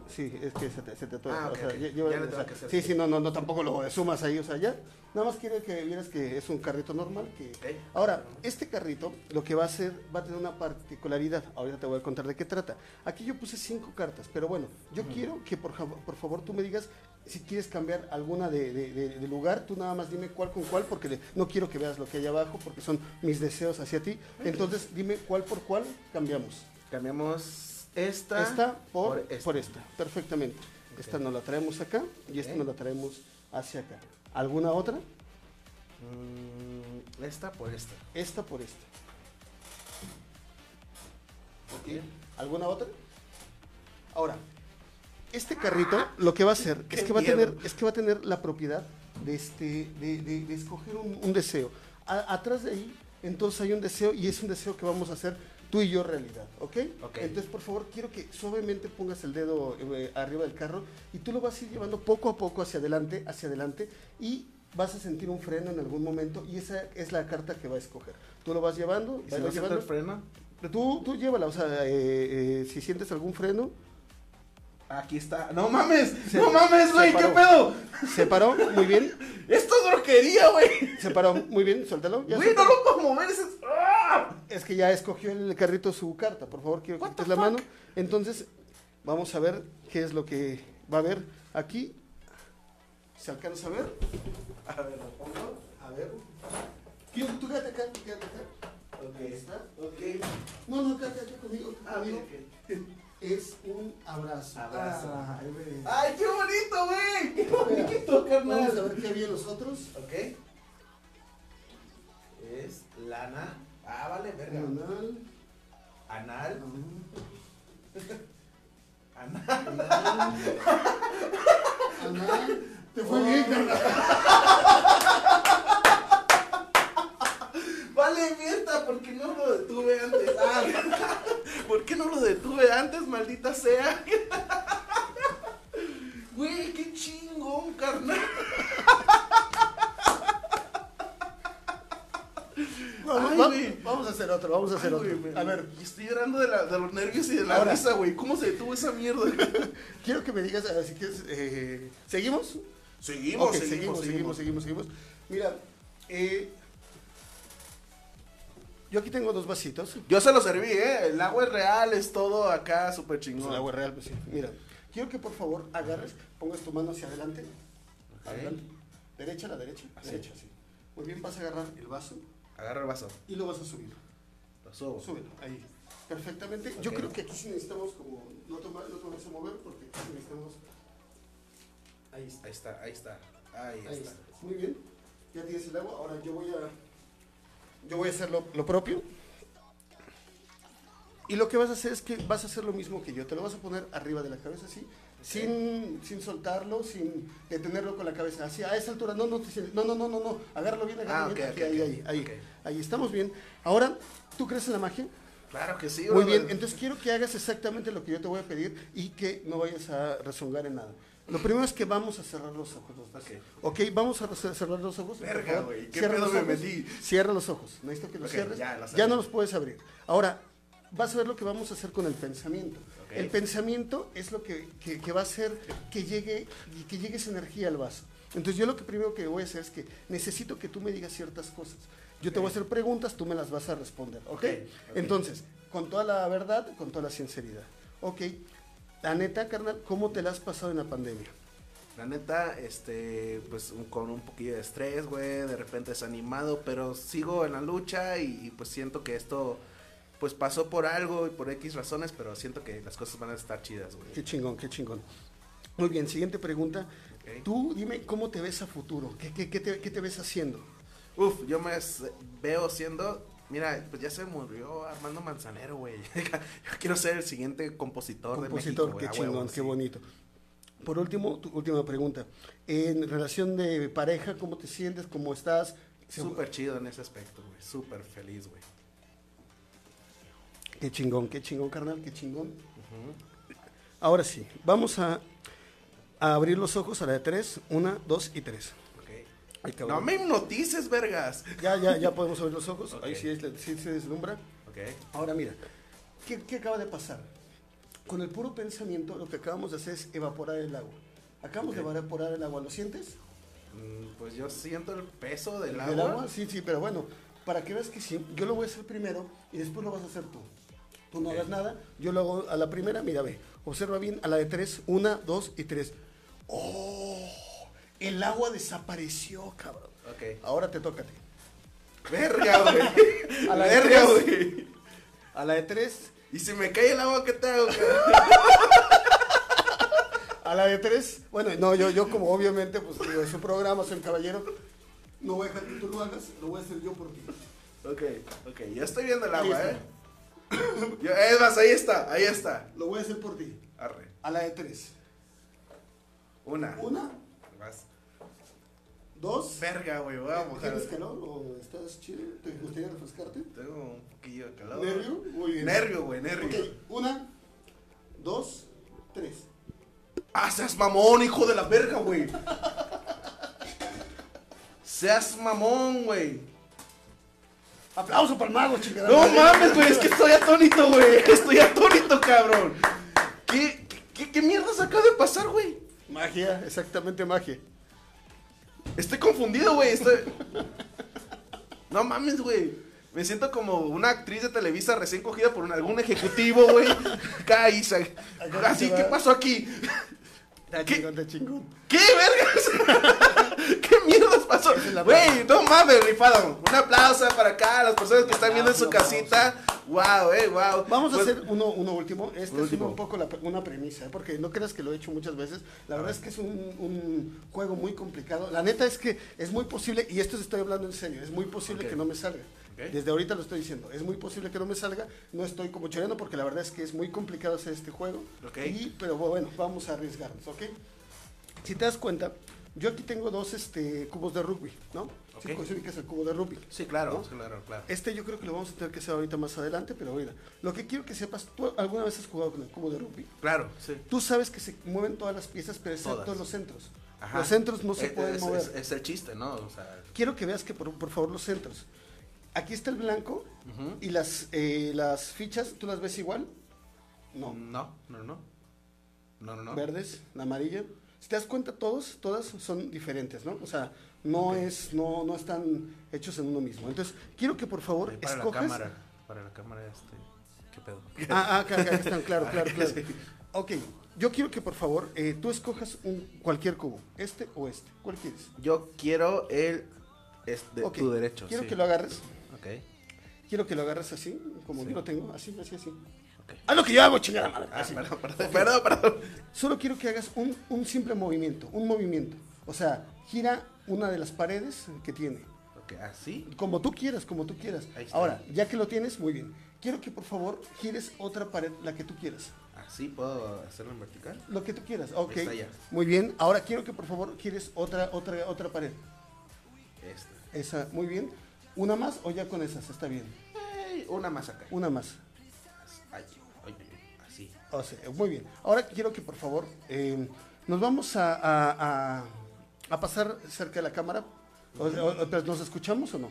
Sí, es que se te, se te atora, Ah, o ok, sea, ok. lle- llévalo, Ya le o tengo sea, que hacer Sí, sí, no, no, no, tampoco lo sumas ahí, o sea, ya. Nada más quiero que vieras que es un carrito normal. Que... Ahora, este carrito lo que va a hacer, va a tener una particularidad. Ahorita te voy a contar de qué trata. Aquí yo puse cinco cartas, pero bueno, yo quiero que por, por favor tú me digas si quieres cambiar alguna de, de- de- de lugar, tú nada más dime cuál con cuál, porque le- no quiero que veas lo que hay abajo, porque son mis deseos hacia ti. Entonces, dime cuál por cuál cambiamos. Cambiamos esta, Esta por, esta. por esta, perfectamente. Esta nos la traemos acá y esta nos la traemos hacia acá. ¿Alguna otra? Mm, esta por esta. Esta por esta. Ok. ¿Alguna otra? Ahora, este carrito lo que va a hacer es que va a tener, es que va a tener la propiedad de este, de, de- de escoger un, un deseo. A- atrás de ahí, entonces hay un deseo y es un deseo que vamos a hacer tú y yo realidad, ¿ok? Ok. Entonces, por favor, quiero que suavemente pongas el dedo eh, arriba del carro y tú lo vas a ir llevando poco a poco hacia adelante, hacia adelante y vas a sentir un freno en algún momento y esa es la carta que va a escoger. Tú lo vas llevando, ¿Y vas si llevando. el freno? Tú, tú llévala, o sea, eh, eh, si sientes algún freno, Aquí está. ¡No mames! Se- ¡No mames, güey! ¿Qué pedo? se paró, muy bien, ¡Esto es broquería, güey! se paró, muy bien, suéltalo. ya Güey, no lo puedo mover. es- ¡Ah! Es que ya escogió el carrito su carta, por favor, quiero que quites la fuck? mano. Entonces, vamos a ver qué es lo que va a haber aquí. ¿Se alcanza a ver? A ver, lo pongo. A ver. Quiero tú quédate acá, tú quédate acá. Ok. Ahí está. Ok. No, no, acá, acá, conmigo, Ah, conmigo. Es un abrazo. Abrazo. Ay, güey. ¡Ay, qué bonito, güey! ¡Qué bonito, Vamos a carnal! ver qué había los otros. Ok. Es lana. Ah, vale, verga. Anal. Anal. Ah. Anal. Anal. Anal. Te fue bien, carnal. Vale, mierda, ¿por qué no lo detuve antes? Ah, ¿Por qué no lo detuve antes, maldita sea? Güey, qué chingón, carnal. Vamos, Ay, va- güey. vamos a hacer otro, vamos a hacer Ay, otro. güey, A ver, estoy llorando de, la- de los nervios y de la Ahora. risa, güey. ¿Cómo se detuvo esa mierda? quiero que me digas, ver, si quieres, eh, ¿seguimos? Seguimos, Ok, seguimos, seguimos, seguimos, seguimos. Mira, eh, yo aquí tengo dos vasitos. Yo se lo serví, ¿eh? El agua es real, es todo acá súper Pues chingón. el agua real, pues sí. Mira, quiero que por favor agarres, pongas tu mano hacia adelante. Adelante. Derecha, la derecha. Así. Derecha, sí. Muy bien, vas a agarrar el vaso Agarra el vaso. y lo vas a subir. Lo subo. Súbelo, ahí. Perfectamente. Yo creo que aquí sí necesitamos como, no te, va- no te vas a mover porque aquí necesitamos. Ahí está. Ahí está, ahí está. Ahí, Ahí está. está. Muy bien. Ya tienes el agua. Ahora yo voy a. Yo voy a hacer lo, lo propio. Y lo que vas a hacer es que vas a hacer lo mismo que yo. Te lo vas a poner arriba de la cabeza así. Sin, sin soltarlo, sin detenerlo con la cabeza. Así, a esa altura. No, no, no, no, no, no, no. Agárralo bien, agárralo Ah, bien. ok, Aquí, ahí, ok. ahí, ahí. Ahí estamos bien. Ahora, ¿tú crees en la magia? Claro que sí, Muy bien, entonces quiero que hagas exactamente lo que yo te voy a pedir y que no vayas a rezongar en nada. Lo primero es que vamos a cerrar los ojos. los dos. Ok. Vamos a cer- cerrar los ojos. Verga, güey, ¿qué Cierra pedo los me ojos. metí? Cierra los ojos. Necesito que los Ok, cierres. ya Ya, no los puedes abrir. Ahora, vas a ver lo que vamos a hacer con el pensamiento. Ok. El pensamiento es lo que, que- que va a hacer que llegue, que llegue esa energía al vaso. Entonces yo lo que primero que voy a hacer es que necesito que tú me digas ciertas cosas. Yo te voy a hacer preguntas, tú me las vas a responder, ok. Entonces, con toda la verdad, con toda la sinceridad. Ok, la neta, carnal, ¿cómo te la has pasado en la pandemia? La neta, este, pues un- con un poquillo de estrés, güey, de repente desanimado, pero sigo en la lucha y, y, pues siento que esto, pues pasó por algo y por X razones, pero siento que las cosas van a estar chidas, güey. Qué chingón, qué chingón. Muy bien, siguiente pregunta. Tú dime cómo te ves a futuro, qué, qué- qué te, qué te ves haciendo. Uf, yo me veo siendo, mira, pues ya se murió Armando Manzanero, güey. yo quiero ser el siguiente compositor, Compositor, de México, qué a huevo, chingón, qué sí. bonito. Por último, tu última pregunta. En relación de pareja, ¿cómo te sientes? ¿Cómo estás? Súper chido en ese aspecto, güey, súper feliz, güey. Qué chingón, qué chingón, carnal, qué chingón. Ahora sí, vamos a, a abrir los ojos a la de tres. Una, dos y tres. Ay. No me hipnotices, vergas. Ya, ya, ya podemos abrir los ojos. Ahí sí, es- sí se deslumbra. Ok. Ahora mira, ¿qué, qué acaba de pasar? Con el puro pensamiento lo que acabamos de hacer es evaporar el agua. Acabamos de evaporar el agua, ¿lo sientes? Mm, Pues yo siento el peso del ¿Del agua. Sí, sí, pero bueno, para que veas que sí, yo lo voy a hacer primero y después lo vas a hacer tú. Tú no hagas nada, yo lo hago a la primera, mira, ve, observa bien, a la de tres, una, dos y tres. ¡Oh! El agua desapareció, cabrón. Ok. Ahora te toca a ti. Verga, güey. A la de Verga, tres. güey. A la de tres, Y si me cae el agua, ¿qué te hago? A la de tres, bueno, no, yo, yo como obviamente, pues digo, es un programa, soy un caballero, no voy a dejar que tú lo hagas, lo voy a hacer yo por ti. ok, ok. Yo estoy viendo el agua. ¿eh? Yo- es más, ahí está, ahí está. Lo voy a hacer por ti. Arre. A la de tres. Una. Una, Dos. Verga, güey, voy a mojar. ¿Tienes calor o estás chido? ¿Te gustaría refrescarte? Tengo un poquillo de calor. ¿Nervio? Muy bien. Nervio, güey, nervio. Ok, una, dos, tres. Ah, seas mamón, hijo de la verga, güey. Seas mamón, güey. Aplauso para el mago, chingada. No mames, güey, es que estoy atónito, güey. Estoy atónito, cabrón. ¿Qué, qué, qué mierdas acaba de pasar, güey? Magia, exactamente magia. Estoy confundido, güey. Estoy... No mames, güey. Me siento como una actriz de Televisa recién cogida por un- algún ejecutivo, güey. Sa- Así, ¿qué pasó aquí? ¿Qué? ¿Qué vergas? ¿Qué mierdas pasó? Güey, no mames, rifado. Un aplauso para acá, las personas que están viendo en su casita. Wow, eh, wow. Vamos a Pues- hacer uno, uno último. Este es último. un poco la- una premisa, ¿eh? porque no creas que lo he hecho muchas veces. La verdad es que es un, un juego muy complicado. La neta es que es muy posible, y esto estoy hablando en serio, es muy posible Ok. que no me salga. Ok. Desde ahorita lo estoy diciendo, es muy posible que no me salga. No estoy como choreando porque la verdad es que es muy complicado hacer este juego. Ok. Y, pero bueno, vamos a arriesgarnos, ¿ok? Si te das cuenta, yo aquí tengo dos este, cubos de rugby, ¿no? Si Ok. sí, ubicas el cubo de rugby. Sí, claro, claro, claro. Este yo creo que lo vamos a tener que hacer ahorita más adelante, pero mira, lo que quiero que sepas, ¿tú alguna vez has jugado con el cubo de rugby? Claro, sí. Tú sabes que se mueven todas las piezas, pero excepto los centros. Ajá. Los centros no se Eh, pueden es, mover. Es, es el chiste, ¿no? O sea, Quiero que veas que por, por favor los centros. Aquí está el blanco y las, eh, las fichas, ¿tú las ves igual? No. No, no, no. No, no, no. Verdes, la amarilla. Si te das cuenta, todos, todas son diferentes, ¿no? O sea, no Ok. es, no, no están hechos en uno mismo. Entonces, quiero que por favor para escojas. la cámara. Para la cámara, este. ¿Qué pedo? Ah, ah, acá, acá están, claro, claro, claro. Ok, yo quiero que por favor eh, tú escojas un, cualquier cubo, este o este. ¿Cuál quieres? Yo quiero el. Es de Ok, tu derecho. Quiero sí. que lo agarres. Ok. Quiero que lo agarres así, como Sí. yo lo tengo, así, así, así. Ok. Haz lo que yo hago, chingada madre. Ah, perdón, perdón, perdón, perdón. Solo quiero que hagas un, un simple movimiento, un movimiento. O sea, gira una de las paredes que tiene. Ok, así. Como tú quieras, como tú quieras. Ahí está. Ahora, ya que lo tienes, muy bien. Quiero que por favor gires otra pared, la que tú quieras. Así puedo hacerlo en vertical. Lo que tú quieras, ok. está ya. Muy bien. Ahora quiero que por favor gires otra, otra, otra pared. Esta. Esa, muy bien. ¿Una más o ya con esas? Está bien. Una más acá. Una más. Así. O sea, muy bien. Ahora quiero que por favor eh, nos vamos a, a- a- a pasar cerca de la cámara. O- o- o- ¿Nos escuchamos o no?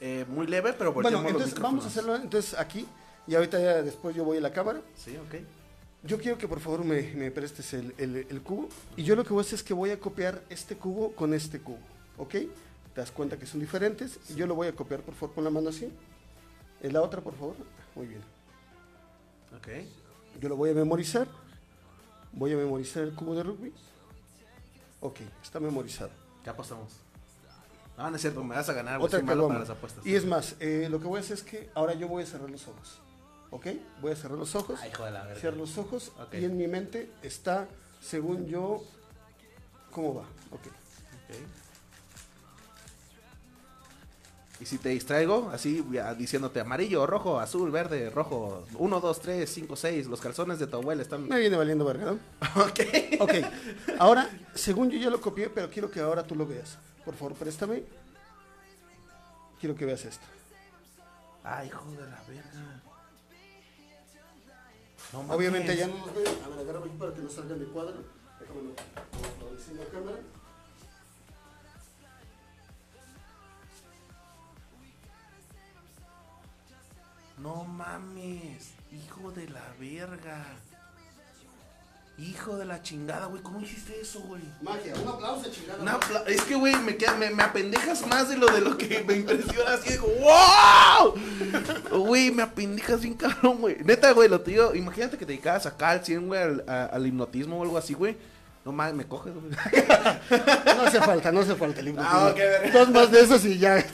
Eh, muy leve, pero Bueno, los entonces vamos a hacerlo entonces aquí y ahorita ya después yo voy a la cámara. Sí, ok. Yo quiero que por favor me, me prestes el, el- el cubo y yo lo que voy a hacer es que voy a copiar este cubo con este cubo, ¿ok? Te das cuenta que son diferentes y yo lo voy a copiar por favor con la mano así. En la otra, por favor. Muy bien. Ok. Yo lo voy a memorizar. Voy a memorizar el cubo de rugby. Ok, está memorizado. ¿Qué apostamos? No, no es cierto, me vas a ganar. Otra Soy malo caguama. para las apuestas. Y es más, eh, lo que voy a hacer es que ahora yo voy a cerrar los ojos. ¿Ok? Voy a cerrar los ojos. Ay, hijo de la. Cierro los ojos y en mi mente está, según yo, ¿cómo va? Ok. Ok. Y si te distraigo, así diciéndote amarillo, rojo, azul, verde, rojo, 1, 2, 3, 5, 6, los calzones de tu abuela están... Me viene valiendo verga, ¿no? ok. Ok, ahora, según yo ya lo copié, pero quiero que ahora tú lo veas. Por favor, préstame. Quiero que veas esto. Ay, hijo de la verga. No Obviamente ya no nos ven. A ver, agárrame aquí para que no salgan de cuadro. Déjame lo, lo- lo encima de cámara. No mames, hijo de la verga. Hijo de la chingada, güey, ¿cómo hiciste eso, güey? Magia, un aplauso, chingada. Una apla- es que, güey, me, queda- me, me apendejas más de lo de lo que me impresiona. Así digo, ¡wow! Güey, me apendejas bien cabrón, güey. Neta, güey, lo te digo. Imagínate que te dedicabas acá al 100, güey, al, a- al hipnotismo o algo así, güey. No mames, me coges, güey. No hace falta, no hace falta el. Ah, ok, verga. Dos más de esos y ya.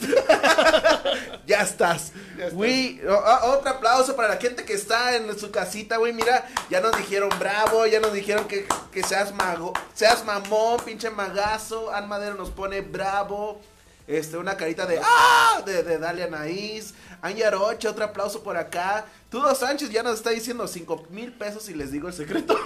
Ya estás. Güey, o- otro aplauso para la gente que está en su casita, güey. Mira, ya nos dijeron bravo, ya nos dijeron que, que seas mago, seas mamón, pinche magazo. Ann Madero nos pone bravo. Este, una carita de ¡Ah! De, de Dalia Anaís. Anyaroche, otro aplauso por acá. Tudo Sánchez ya nos está diciendo 5 mil pesos y les digo el secreto.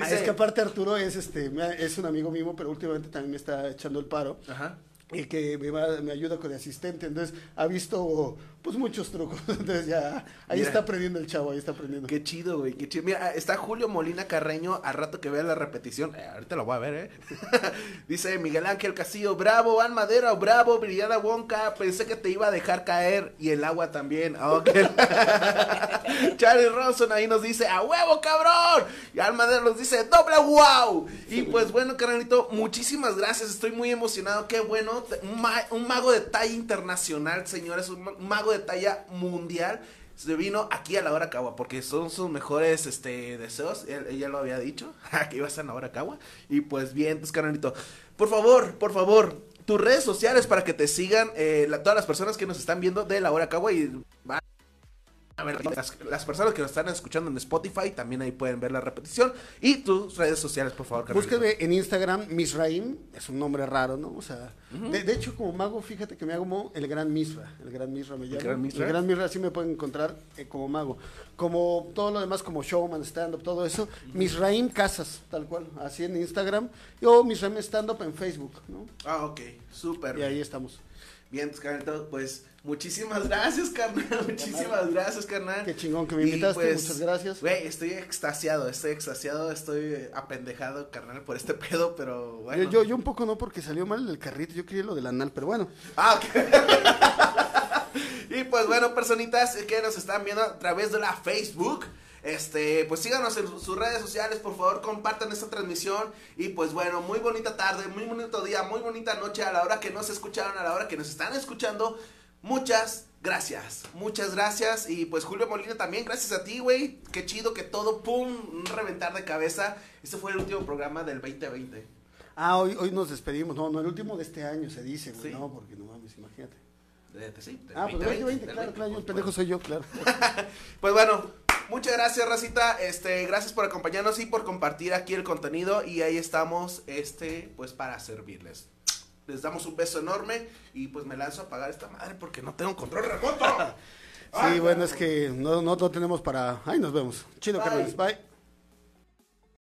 Ah, es que aparte Arturo es este es un amigo mío, pero últimamente también me está echando el paro. Ajá. Y que me, va- me ayuda con el asistente, entonces ha visto pues muchos trucos, entonces ya ahí Mira. está aprendiendo el chavo, ahí está aprendiendo. Qué chido, güey, qué chido. Mira, está Julio Molina Carreño, al rato que vea la repetición, eh, ahorita lo voy a ver, ¿eh? Dice Miguel Ángel Castillo, bravo, Ann Madera, bravo, Brillada Wonka, pensé que te iba a dejar caer, y el agua también, Ah, ok. Charlie Ronson ahí nos dice, a huevo, cabrón, y Ann Madera nos dice, doble wow, y pues bueno, carnalito, muchísimas gracias, estoy muy emocionado, qué bueno, un, ma- un mago de talla internacional, señores, un mago de talla mundial, se vino aquí a la hora Cagua porque son sus mejores este deseos. Ella lo había dicho, que iba a estar la hora Cagua. Y pues bien, pues carnalito. Por favor, por favor, tus redes sociales para que te sigan eh, la- todas las personas que nos están viendo de la hora Cagua y a ver, las, las personas que nos están escuchando en Spotify también ahí pueden ver la repetición. Y tus redes sociales, por favor. Búsqueme en Instagram, Misraim, es un nombre raro, ¿no? O sea, de, de hecho, como mago, fíjate que me hago como el Gran Misra. El Gran Misra me llamo. Gran Misra? El Gran Misra sí me pueden encontrar eh, como mago. Como todo lo demás, como showman, stand-up, todo eso. Misraim Casas, tal cual. Así en Instagram. O Misraim Stand-up en Facebook, ¿no? Ah, ok, súper. Y ahí estamos. Bien, pues, carnalito, pues muchísimas gracias, carnal. Muchísimas gracias, carnal. Qué chingón que me invitaste, pues, muchas gracias. Güey, estoy extasiado, estoy extasiado, estoy apendejado, carnal, por este pedo, pero bueno. Yo, yo, yo un poco no porque salió mal el carrito, yo quería lo del anal, pero bueno. Ah, ok. y pues bueno, personitas que nos están viendo a través de la Facebook. Este, pues síganos en su- sus redes sociales, por favor, compartan esta transmisión. Y pues bueno, muy bonita tarde, muy bonito día, muy bonita noche a la hora que nos escucharon, a la hora que nos están escuchando. muchas gracias. Muchas gracias. Y pues Julio Molina también, gracias a ti, güey. Qué chido que todo, pum, un reventar de cabeza. Este fue el último programa del 2020. Ah, hoy, hoy nos despedimos. No, no, el último de este año se dice, güey. Sí. No, porque no mames, imagínate. De- de- sí, del Ah, pues 2020, 2020, del claro, 20, claro. yo, pues, El pendejo soy yo, claro. Pues bueno, muchas gracias, Racita. Este, gracias por acompañarnos y por compartir aquí el contenido. Y ahí estamos, este, pues para servirles. Les damos un beso enorme y pues me lanzo a apagar esta madre porque no tengo control remoto. Sí, bueno, es que no, no, no tenemos para. Ay, nos vemos. Chido, carnales. Bye.